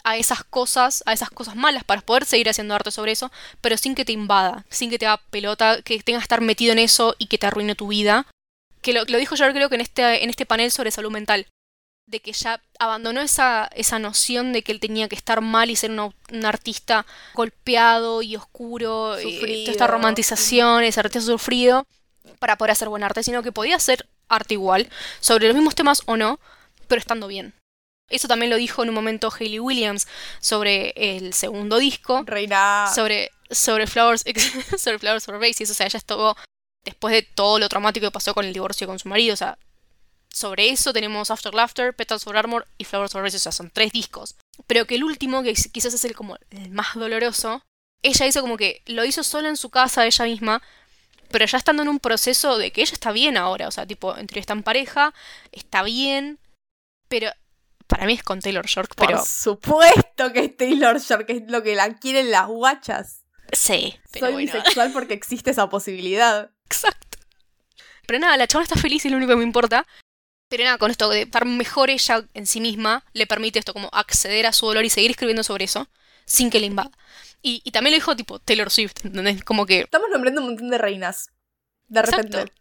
a esas cosas, a esas cosas malas, para poder seguir haciendo arte sobre eso, pero sin que te invada, sin que te haga pelota, que tengas que estar metido en eso y que te arruine tu vida. Que lo, lo dijo yo creo que en este, en este panel sobre salud mental, de que ya abandonó esa, esa noción de que él tenía que estar mal y ser un, un artista golpeado y oscuro, eh, Sufrido, toda esta romantización, ese artista sufrido, para poder hacer buen arte, sino que podía hacer arte igual, sobre los mismos temas o no, pero estando bien. Eso también lo dijo en un momento Hayley Williams sobre el segundo disco, Reina. sobre, sobre Flowers, sobre Flowers for Bases. O sea, ella estuvo después de todo lo traumático que pasó con el divorcio con su marido. O sea, sobre eso tenemos After Laughter, Petals for Armor y Flowers for Bases. O sea, son tres discos. Pero que el último, que quizás es el como el más doloroso, ella hizo como que lo hizo sola en su casa ella misma. Pero ya estando en un proceso de que ella está bien ahora. O sea, tipo, entre está en pareja, está bien. Pero para mí es con Taylor York, Por pero supuesto que es Taylor Swift, que es lo que la quieren las guachas. sí. Pero Soy bueno. bisexual porque existe esa posibilidad. Exacto. Pero nada, la chabona está feliz y es lo único que me importa. Pero nada, con esto de estar mejor ella en sí misma, le permite esto como acceder a su dolor y seguir escribiendo sobre eso, sin que le invada. Y, y también lo dijo tipo Taylor Swift, ¿entendés? Como que, Estamos nombrando un montón de reinas. De Exacto. repente.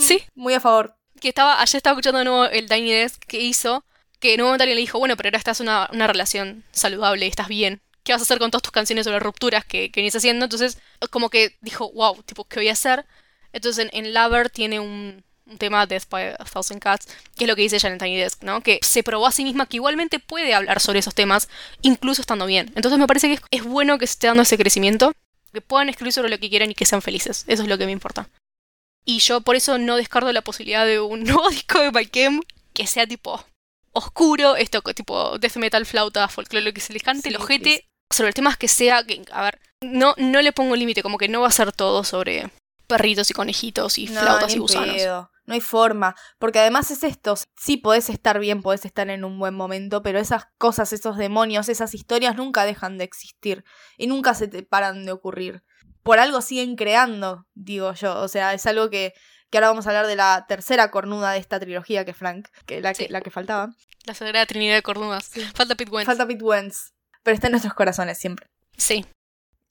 Sí. Muy a favor. que estaba, ayer estaba escuchando de nuevo el Tiny Desk que hizo, que en un momento alguien le dijo, bueno, pero ahora estás en una, una relación saludable, estás bien. ¿Qué vas a hacer con todas tus canciones sobre rupturas que, que venís haciendo? Entonces, como que dijo, wow, tipo, ¿qué voy a hacer? Entonces en, en Lover tiene un, un tema, Death by a Thousand Cats, que es lo que dice el Tiny Desk, ¿no? Que se probó a sí misma que igualmente puede hablar sobre esos temas, incluso estando bien. Entonces me parece que es, es bueno que se esté dando ese crecimiento, que puedan escribir sobre lo que quieran y que sean felices. Eso es lo que me importa. Y yo por eso no descarto la posibilidad de un nuevo disco de Maikem que sea tipo oscuro, esto tipo death metal, flauta, folclore, lo que se les cante, el Sí, ojete, sí. sobre temas que sea, que, a ver, no, no le pongo límite, como que no va a ser todo sobre perritos y conejitos y flautas y gusanos. pedo. No hay forma. Porque además es esto. Sí, podés estar bien, podés estar en un buen momento, pero esas cosas, esos demonios, esas historias nunca dejan de existir. Y nunca se te paran de ocurrir. Por algo siguen creando, digo yo. O sea, es algo que, que ahora vamos a hablar de la tercera cornuda de esta trilogía, que es Frank, que la que, la que faltaba. La Sagrada Trinidad de Cornudas. Falta Pete Wentz. Falta Pete Wentz, pero está en nuestros corazones siempre. Sí.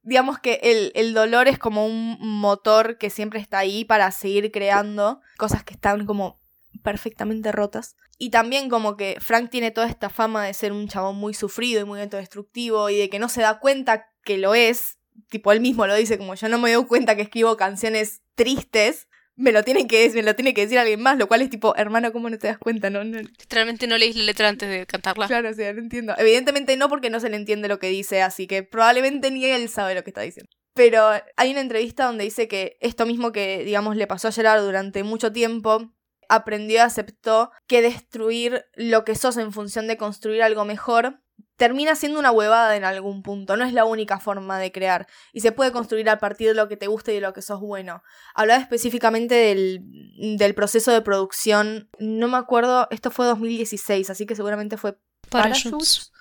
Digamos que el, el dolor es como un motor que siempre está ahí para seguir creando cosas que están como perfectamente rotas. Y también como que Frank tiene toda esta fama de ser un chabón muy sufrido y muy autodestructivo y de que no se da cuenta que lo es. Tipo, él mismo lo dice como yo no me doy cuenta que escribo canciones tristes. Me lo, tienen que, me lo tiene que decir alguien más, lo cual es tipo, hermano, ¿cómo no te das cuenta? No, no, Literalmente no leís la letra antes de cantarla. Claro, o sea, no entiendo. Evidentemente no porque no se le entiende lo que dice, así que probablemente ni él sabe lo que está diciendo. Pero hay una entrevista donde dice que esto mismo que, digamos, le pasó a Gerard durante mucho tiempo, aprendió y aceptó que destruir lo que sos en función de construir algo mejor termina siendo una huevada en algún punto, no es la única forma de crear y se puede construir a partir de lo que te gusta y de lo que sos bueno. Hablaba específicamente del, del proceso de producción, no me acuerdo, esto fue 2016, así que seguramente fue Parachutes.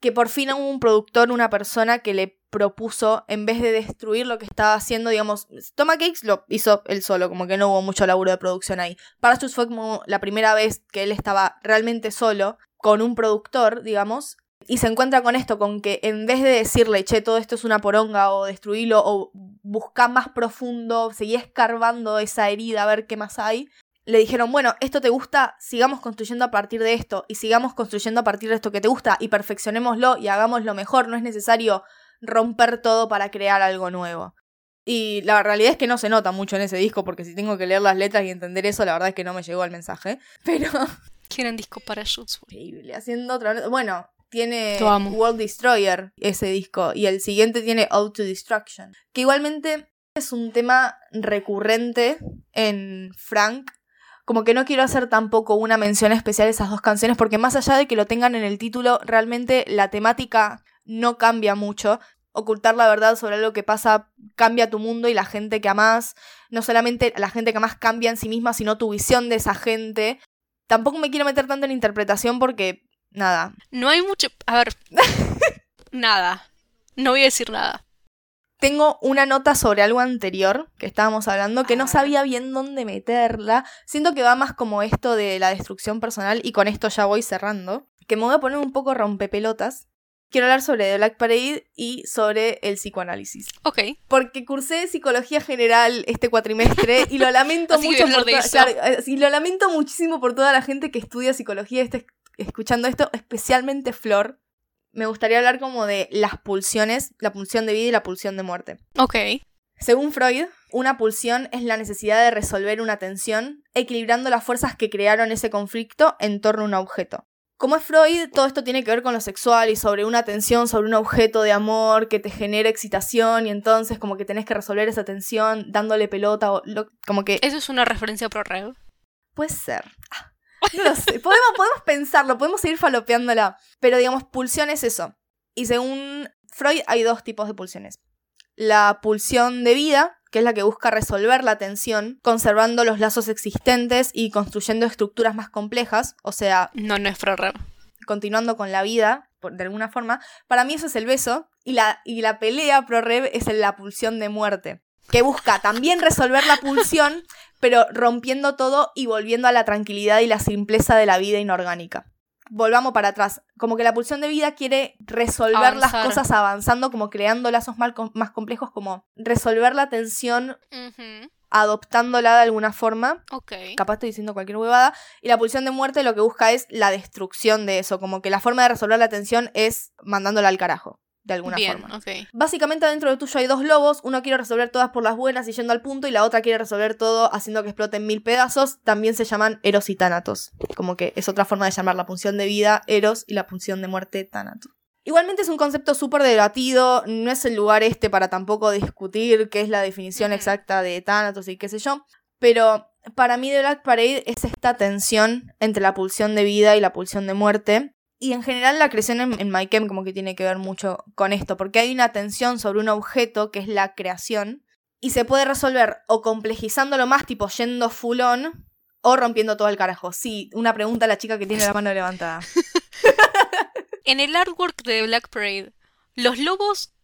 Que por fin hubo un productor, una persona que le propuso, en vez de destruir lo que estaba haciendo, digamos, Toma Cakes lo hizo él solo, como que no hubo mucho laburo de producción ahí. Parachutes fue como la primera vez que él estaba realmente solo, con un productor, digamos, y se encuentra con esto, con que en vez de decirle, che, todo esto es una poronga, o destruirlo, o buscar más profundo, seguí escarbando esa herida a ver qué más hay, le dijeron, bueno, esto te gusta, sigamos construyendo a partir de esto, y sigamos construyendo a partir de esto que te gusta, y perfeccionémoslo y hagámoslo mejor, no es necesario romper todo para crear algo nuevo. Y la realidad es que no se nota mucho en ese disco, porque si tengo que leer las letras y entender eso, la verdad es que no me llegó el mensaje. Pero Qué gran disco Parachutes. increíble, haciendo otra... Bueno, tiene. World Destroyer ese disco, y el siguiente tiene Out to Destruction, que igualmente es un tema recurrente en Frank. Como que no quiero hacer tampoco una mención especial a esas dos canciones, porque más allá de que lo tengan en el título, realmente la temática no cambia mucho. Ocultar la verdad sobre algo que pasa cambia tu mundo y la gente que amás. No solamente la gente que amás cambia en sí misma, sino tu visión de esa gente. Tampoco me quiero meter tanto en interpretación porque, nada, No hay mucho. A ver. nada. No voy a decir nada. Tengo una nota sobre algo anterior que estábamos hablando que no sabía bien dónde meterla. Siento que va más como esto de la destrucción personal y con esto ya voy cerrando. Que me voy a poner un poco rompepelotas. Quiero hablar sobre The Black Parade y sobre el psicoanálisis. Ok. Porque cursé psicología general este cuatrimestre y lo lamento mucho por claro, eh, y lo lamento muchísimo por toda la gente que estudia psicología y esté escuchando esto, especialmente Flor. Me gustaría hablar como de las pulsiones, la pulsión de vida y la pulsión de muerte. Ok. Según Freud, una pulsión es la necesidad de resolver una tensión, equilibrando las fuerzas que crearon ese conflicto en torno a un objeto. Como es Freud, todo esto tiene que ver con lo sexual y sobre una tensión, sobre un objeto de amor que te genera excitación y entonces como que tenés que resolver esa tensión dándole pelota o lo- como que... Eso es una referencia pro rev. Puede ser. Ah, No lo sé. Podemos, podemos pensarlo, podemos seguir falopeándola. Pero digamos, pulsión es eso. Y según Freud hay dos tipos de pulsiones. La pulsión de vida, que es la que busca resolver la tensión, conservando los lazos existentes y construyendo estructuras más complejas, o sea, No, no es continuando con la vida, por- de alguna forma. Para mí eso es el beso. Y la, y la pelea pro es la pulsión de muerte. Que busca también resolver la pulsión, pero rompiendo todo y volviendo a la tranquilidad y la simpleza de la vida inorgánica. Volvamos para atrás. Como que la pulsión de vida quiere resolver las cosas avanzando, como creando lazos más complejos, como resolver la tensión adoptándola de alguna forma Ok. capaz estoy diciendo cualquier huevada, y la pulsión de muerte lo que busca es la destrucción de eso, como que la forma de resolver la tensión es mandándola al carajo, de alguna Bien, forma. Básicamente dentro de tuyo hay dos lobos, uno quiere resolver todas por las buenas y yendo al punto, y la otra quiere resolver todo haciendo que exploten mil pedazos, también se llaman Eros y Tánatos, como que es otra forma de llamar la punción de vida Eros y la punción de muerte Tánatos. Igualmente es un concepto súper debatido, no es el lugar este para tampoco discutir qué es la definición exacta de Thanatos y qué sé yo, pero para mí The Black Parade es esta tensión entre la pulsión de vida y la pulsión de muerte. Y en general la creación en, en como que tiene que ver mucho con esto, porque hay una tensión sobre un objeto que es la creación, y se puede resolver o complejizándolo más, tipo yendo full on, o rompiendo todo el carajo. Sí, una pregunta a la chica que tiene la mano levantada. En el artwork de Black Parade, los lobos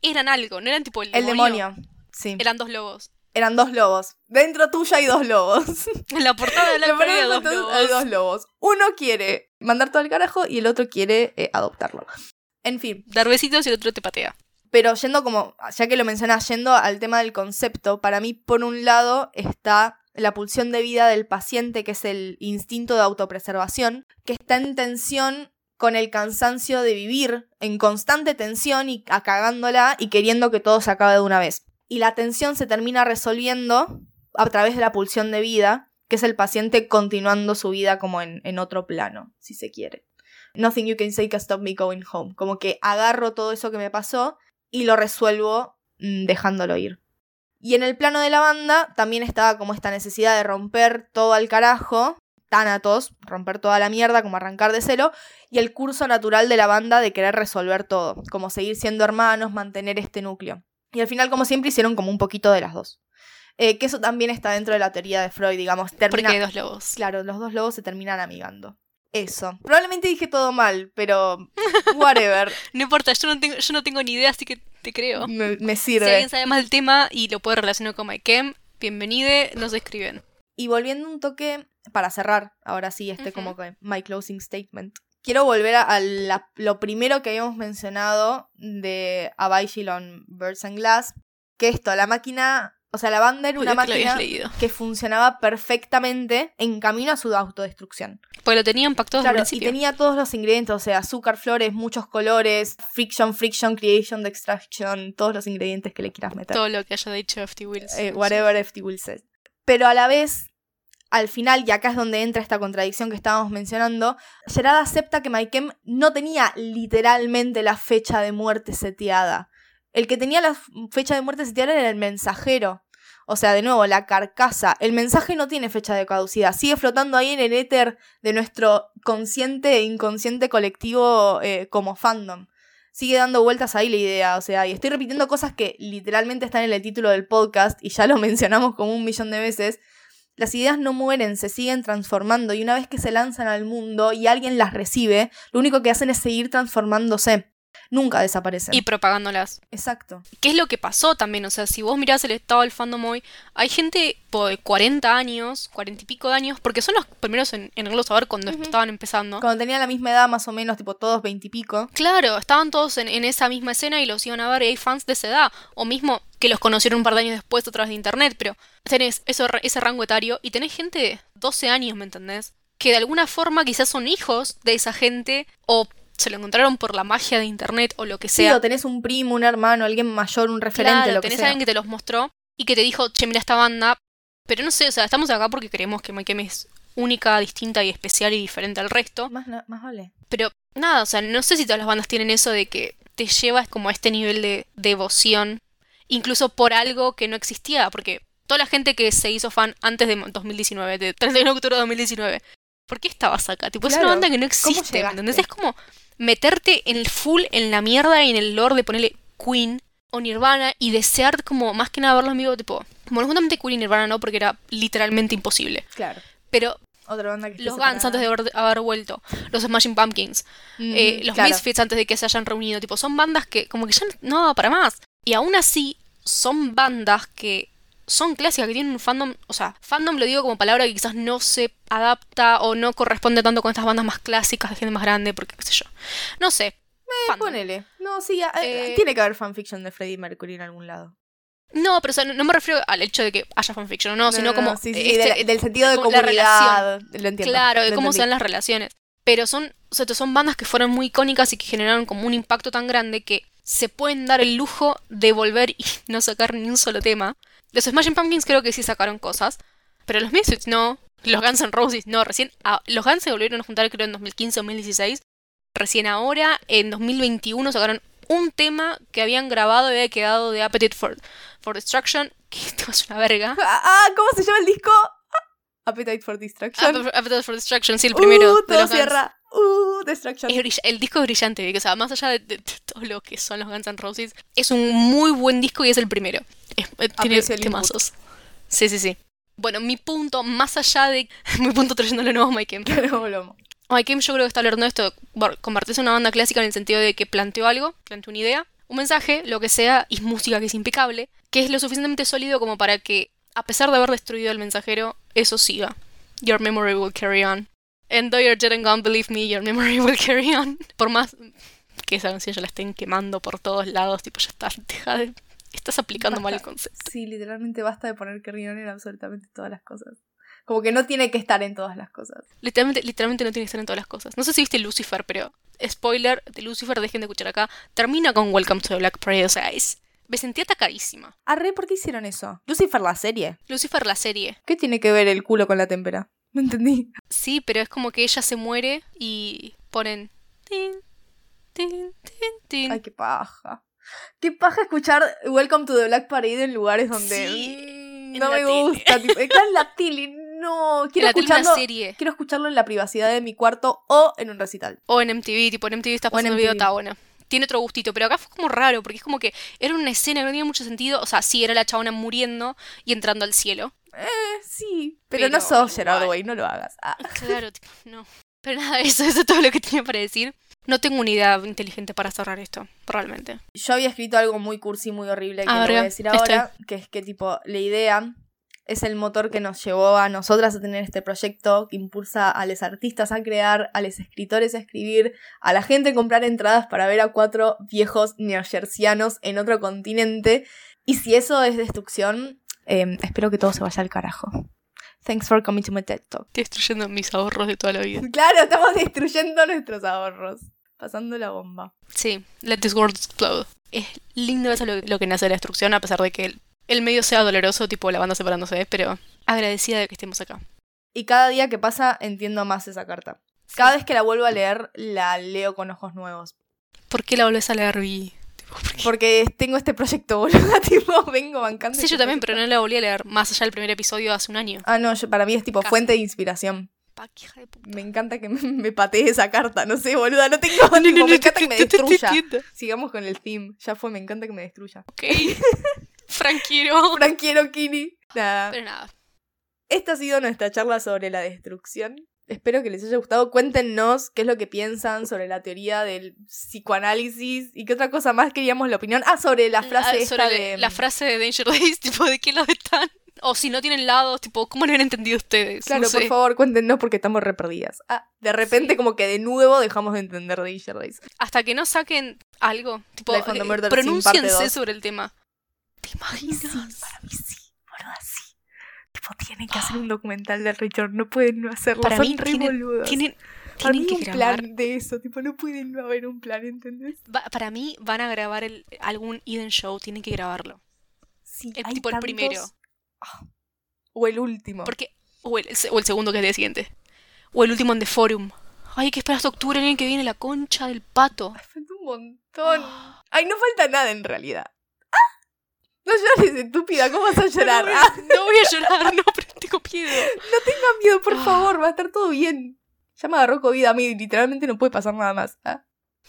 eran algo, no eran tipo el El demonio. demonio. Sí. Eran dos lobos. Eran dos lobos. Dentro tuyo hay dos lobos. En la portada de la verdad, dos entonces, hay lobos. dos lobos. Uno quiere mandar todo al carajo y el otro quiere eh, adoptarlo. En fin, Dar besitos y el otro te patea. pero yendo como, ya que lo mencionas, yendo al tema del concepto, para mí, por un lado, está la pulsión de vida del paciente, que es el instinto de autopreservación, que está en tensión con el cansancio de vivir, en constante tensión y acagándola y queriendo que todo se acabe de una vez. Y la tensión se termina resolviendo a través de la pulsión de vida, que es el paciente continuando su vida como en, otro plano, si se quiere. Nothing you can say can stop me going home. Como que agarro todo eso que me pasó y lo resuelvo mm, dejándolo ir. Y en el plano de la banda también estaba como esta necesidad de romper todo al carajo, Thanatos, romper toda la mierda, como arrancar de cero, y el curso natural de la banda de querer resolver todo, como seguir siendo hermanos, mantener este núcleo. Y al final, como siempre, hicieron como un poquito de las dos. Eh, que eso también está dentro de la teoría de Freud, digamos. Termina... Porque hay dos lobos. Claro, los dos lobos se terminan amigando. Eso. Probablemente dije todo mal, pero whatever. No importa, yo no tengo, yo no tengo ni idea, así que te creo. me, me Si sirve. alguien sabe más del tema y lo puede relacionar con MyChem, bienvenide, nos escriben. Y volviendo un toque, para cerrar, ahora sí, este Ujú. como que my closing statement. Quiero volver a, a la- lo primero que habíamos mencionado de Avigilon Birds and Glass, que esto, la máquina, o sea, la banda era una máquina que funcionaba perfectamente en camino a su autodestrucción. Pues lo tenían pactado Claro, y tenía todos los ingredientes, o sea, azúcar, flores, muchos colores, friction, friction, creation, extraction, todos los ingredientes que le quieras meter. Todo lo que haya dicho FT Wills. Eh, whatever FT Will says. Pero a la vez, al final, y acá es donde entra esta contradicción que estábamos mencionando, Gerard acepta que Maikem no tenía literalmente la fecha de muerte seteada. El que tenía la fecha de muerte seteada era el mensajero. O sea, de nuevo, la carcasa. El mensaje no tiene fecha de caducidad. Sigue flotando ahí en el éter de nuestro consciente e inconsciente colectivo eh, como fandom. Sigue dando vueltas ahí la idea. O sea, y estoy repitiendo cosas que literalmente están en el título del podcast y ya lo mencionamos como un millón de veces. Las ideas no mueren, se siguen transformando y una vez que se lanzan al mundo y alguien las recibe, lo único que hacen es seguir transformándose. Nunca desaparecen. Y propagándolas. Exacto. ¿Qué es lo que pasó también? O sea, si vos mirás el estado del fandom hoy, hay gente de 40 años, 40 y pico de años, porque son los primeros en, en haberlo saber cuando estaban empezando. Cuando tenían la misma edad, más o menos, tipo todos veintipico. Claro, estaban todos en, en esa misma escena y los iban a ver y hay fans de esa edad. O mismo que los conocieron un par de años después a través de internet, pero tenés eso, ese rango etario y tenés gente de 12 años, ¿me entendés? Que de alguna forma quizás son hijos de esa gente o se lo encontraron por la magia de internet o lo que Sí, sea. o tenés un primo, un hermano, alguien mayor, un referente, Claro, lo que tenés sea. alguien que te los mostró y que te dijo, che, mira esta banda. Pero no sé, o sea, estamos acá porque creemos que Mike es única, distinta y especial y diferente al resto. Más, na- más vale. Pero nada, o sea, no sé si todas las bandas tienen eso de que te llevas como a este nivel de devoción, incluso por algo que no existía, porque toda la gente que se hizo fan antes de 2019, de 31 de octubre de 2019, ¿por qué estabas acá? Tipo, es una banda que no existe, entendés? Es como meterte en el full, en la mierda y en el lore de ponerle Queen o Nirvana y desear como más que nada verlos en vivo, tipo, bueno, justamente Queen y Nirvana no, porque era literalmente imposible, Claro. pero Otra banda que los Guns antes de haber, haber vuelto, los Smashing Pumpkins, Mm, eh, los claro. Misfits antes de que se hayan reunido, tipo, son bandas que como que ya no daba para más. Y aún así, son bandas que son clásicas, que tienen un fandom, o sea, fandom lo digo como palabra que quizás no se adapta o no corresponde tanto con estas bandas más clásicas de gente más grande, porque qué sé yo. No sé. fandom. Ponele. No, sí, a- Eh, tiene que haber fanfiction de Freddie Mercury en algún lado. No, pero o sea, no, no me refiero al hecho de que haya fanfiction, no, sino como sí, sí, este- de la- del sentido de la. Lo entiendo. Claro, de cómo se dan las relaciones. Pero son, o sea, son bandas que fueron muy icónicas y que generaron como un impacto tan grande que se pueden dar el lujo de volver y no sacar ni un solo tema. Los Smashing Pumpkins creo que sí sacaron cosas, pero los Misfits no. Los Guns N' Roses no. Recién, ah, los Guns se volvieron a juntar creo en 2015 o 2016. Recién ahora, en 2021, sacaron un tema que habían grabado y había quedado de Appetite for, for Destruction, que esto es una verga. Ah, ah, ¿cómo se llama el disco? Ah, Appetite for Destruction. Appetite for Destruction, sí, el primero. Uh, de todo los cierra. Uh, Destruction. Es el disco es brillante, o sea, más allá de, de- de todo lo que son los Guns N' Roses, es un muy buen disco y es el primero. Es- eh, tiene el temazos. Sí, sí, sí. Bueno, mi punto, más allá de. mi punto trayéndole nuevo a Mike. Mike yo creo que está hablando de esto, convertirse en una banda clásica en el sentido de que planteó algo, planteó una idea, un mensaje, lo que sea, y música que es impecable, que es lo suficientemente sólido como para que, a pesar de haber destruido el mensajero, eso siga. Your memory will carry on. And though you're dead and gone, believe me, your memory will carry on. Por más que esa canción ya la estén quemando por todos lados, tipo, ya está, deja de... Estás aplicando mal el concepto. Sí, literalmente basta de poner Carry On en absolutamente todas las cosas. Como que no tiene que estar en todas las cosas. Literalmente, literalmente no tiene que estar en todas las cosas. No sé si viste Lucifer, pero spoiler de Lucifer, dejen de escuchar acá, termina con Welcome to the Black Parade. O sea, es... Me sentí atacadísima. Arre, ¿por qué hicieron eso? Lucifer, la serie. Lucifer, la serie. ¿Qué tiene que ver el culo con la témpera? No entendí. Sí, pero es como que ella se muere y ponen... tin, tin, tin, tin. Ay, qué paja. Qué paja escuchar Welcome to the Black Parade en lugares donde Sí, mm, en no me gusta. Tipo, está en la tele, no. Quiero En una escucharlo, serie. quiero escucharlo en la privacidad de mi cuarto o en un recital. O en MTV, tipo en MTV está en pasando el video, está bueno. Tiene otro gustito, pero acá fue como raro, porque es como que era una escena que no tenía mucho sentido. O sea, sí, era la chabona muriendo y entrando al cielo. Eh, sí, pero, Pero no sos Gerard. Way, no lo hagas. Ah. Claro, no. Pero nada, eso, eso es todo lo que tenía para decir. No tengo una idea inteligente para cerrar esto, realmente. Yo había escrito algo muy cursi, muy horrible que Ah, lo voy a decir ahora, que es que tipo, la idea es el motor que nos llevó a nosotras a tener este proyecto, que impulsa a los artistas a crear, a los escritores a escribir, a la gente a comprar entradas para ver a cuatro viejos neojercianos en otro continente. Y si eso es destrucción, eh, espero que todo se vaya al carajo. Thanks for coming to my TED Talk. Destruyendo mis ahorros de toda la vida. Claro, estamos destruyendo nuestros ahorros. Pasando la bomba. Sí, let this world explode. Es lindo eso lo, lo que nace de la destrucción, a pesar de que el, el medio sea doloroso, tipo la banda separándose, pero agradecida de que estemos acá. Y cada día que pasa entiendo más esa carta. Cada vez que la vuelvo a leer, la leo con ojos nuevos. ¿Por qué la volvés a leer, Vi? Porque tengo este proyecto, boludo. tipo, vengo bancando. Sí, este yo también, proyecto. pero no la volví a leer más allá del primer episodio hace un año. Ah, no, yo- para mí es tipo Casi. fuente de inspiración. Pa, hija de puta. Me encanta que me, me patee esa carta. No sé, boluda, no tengo. tipo, me encanta que me destruya. Sigamos con el theme. Ya fue, me encanta que me destruya. Ok. Frank quiero. Franquiero Kini. Nada. Pero nada. Esta ha sido nuestra charla sobre la destrucción. Espero que les haya gustado. Cuéntenos qué es lo que piensan sobre la teoría del psicoanálisis y qué otra cosa más queríamos la opinión. Ah, sobre la frase Ah, esta sobre de... la frase de Danger Days, tipo, ¿de qué lado están? O si no tienen lados, tipo, ¿cómo lo habían entendido ustedes? Claro, No sé. por favor, cuéntenos porque estamos re perdidas. Ah, de repente Sí. como que de nuevo dejamos de entender Danger Days. Hasta que no saquen algo, tipo, eh, pronúnciense sobre el tema. ¿Te Para mí sí, imaginas? para mí sí, boluda, sí. Tipo, tienen que hacer un documental de Richard, no pueden no hacerlo, Para son mí re tienen- boludos. Tienen, Para tienen mí que un grabar. plan de eso, tipo, no pueden no haber un plan, ¿entendés? va- para mí van a grabar el, algún Eden Show, tienen que grabarlo. Sí, El hay tipo el primero. Ah, O el último. Porque, o el, o el segundo que es el día siguiente. O el último en The Forum. Ay, que esperar hasta octubre, el año que viene, la concha del pato. Ay, falta un montón. Ay, no falta nada en realidad. No llores, estúpida, ¿cómo vas a llorar? No, Ah, voy a- no voy a llorar, no, pero tengo miedo. no tengas miedo, por Ah. favor, va a estar todo bien. Ya me agarró COVID a mí, literalmente no puede pasar nada más. Ah.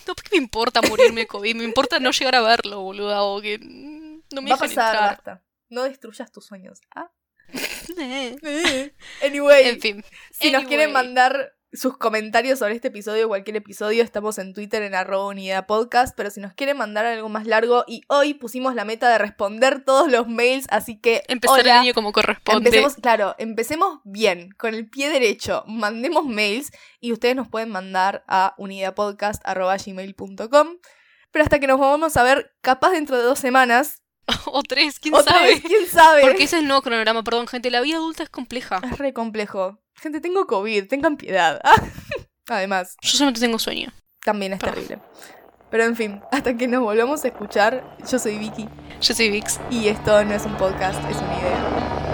No, porque me importa morirme de COVID, me importa no llegar a verlo, boluda, o que no me Va a pasar, entrar. basta. No destruyas tus sueños. Ah. Eh. Anyway, En fin. si nos quieren mandar sus comentarios sobre este episodio o cualquier episodio, estamos en Twitter en arroba unidad podcast, pero si nos quieren mandar algo más largo, y hoy pusimos la meta de responder todos los mails, así que Empezar el año como corresponde. Empecemos, claro, empecemos bien, con el pie derecho, mandemos mails y ustedes nos pueden mandar a unidadpodcast.gmail.com. Pero hasta que nos vamos a ver, capaz dentro de dos semanas, O tres, quién sabe. quién sabe. Porque ese es el nuevo cronograma, perdón, gente. La vida adulta es compleja. Es re complejo. Gente, tengo COVID, tengan piedad. Además, Yo solamente tengo sueño. también es Perdón. terrible. Pero en fin, hasta que nos volvamos a escuchar, yo soy Vicky Yo soy Vix. y esto no es un podcast, es una idea.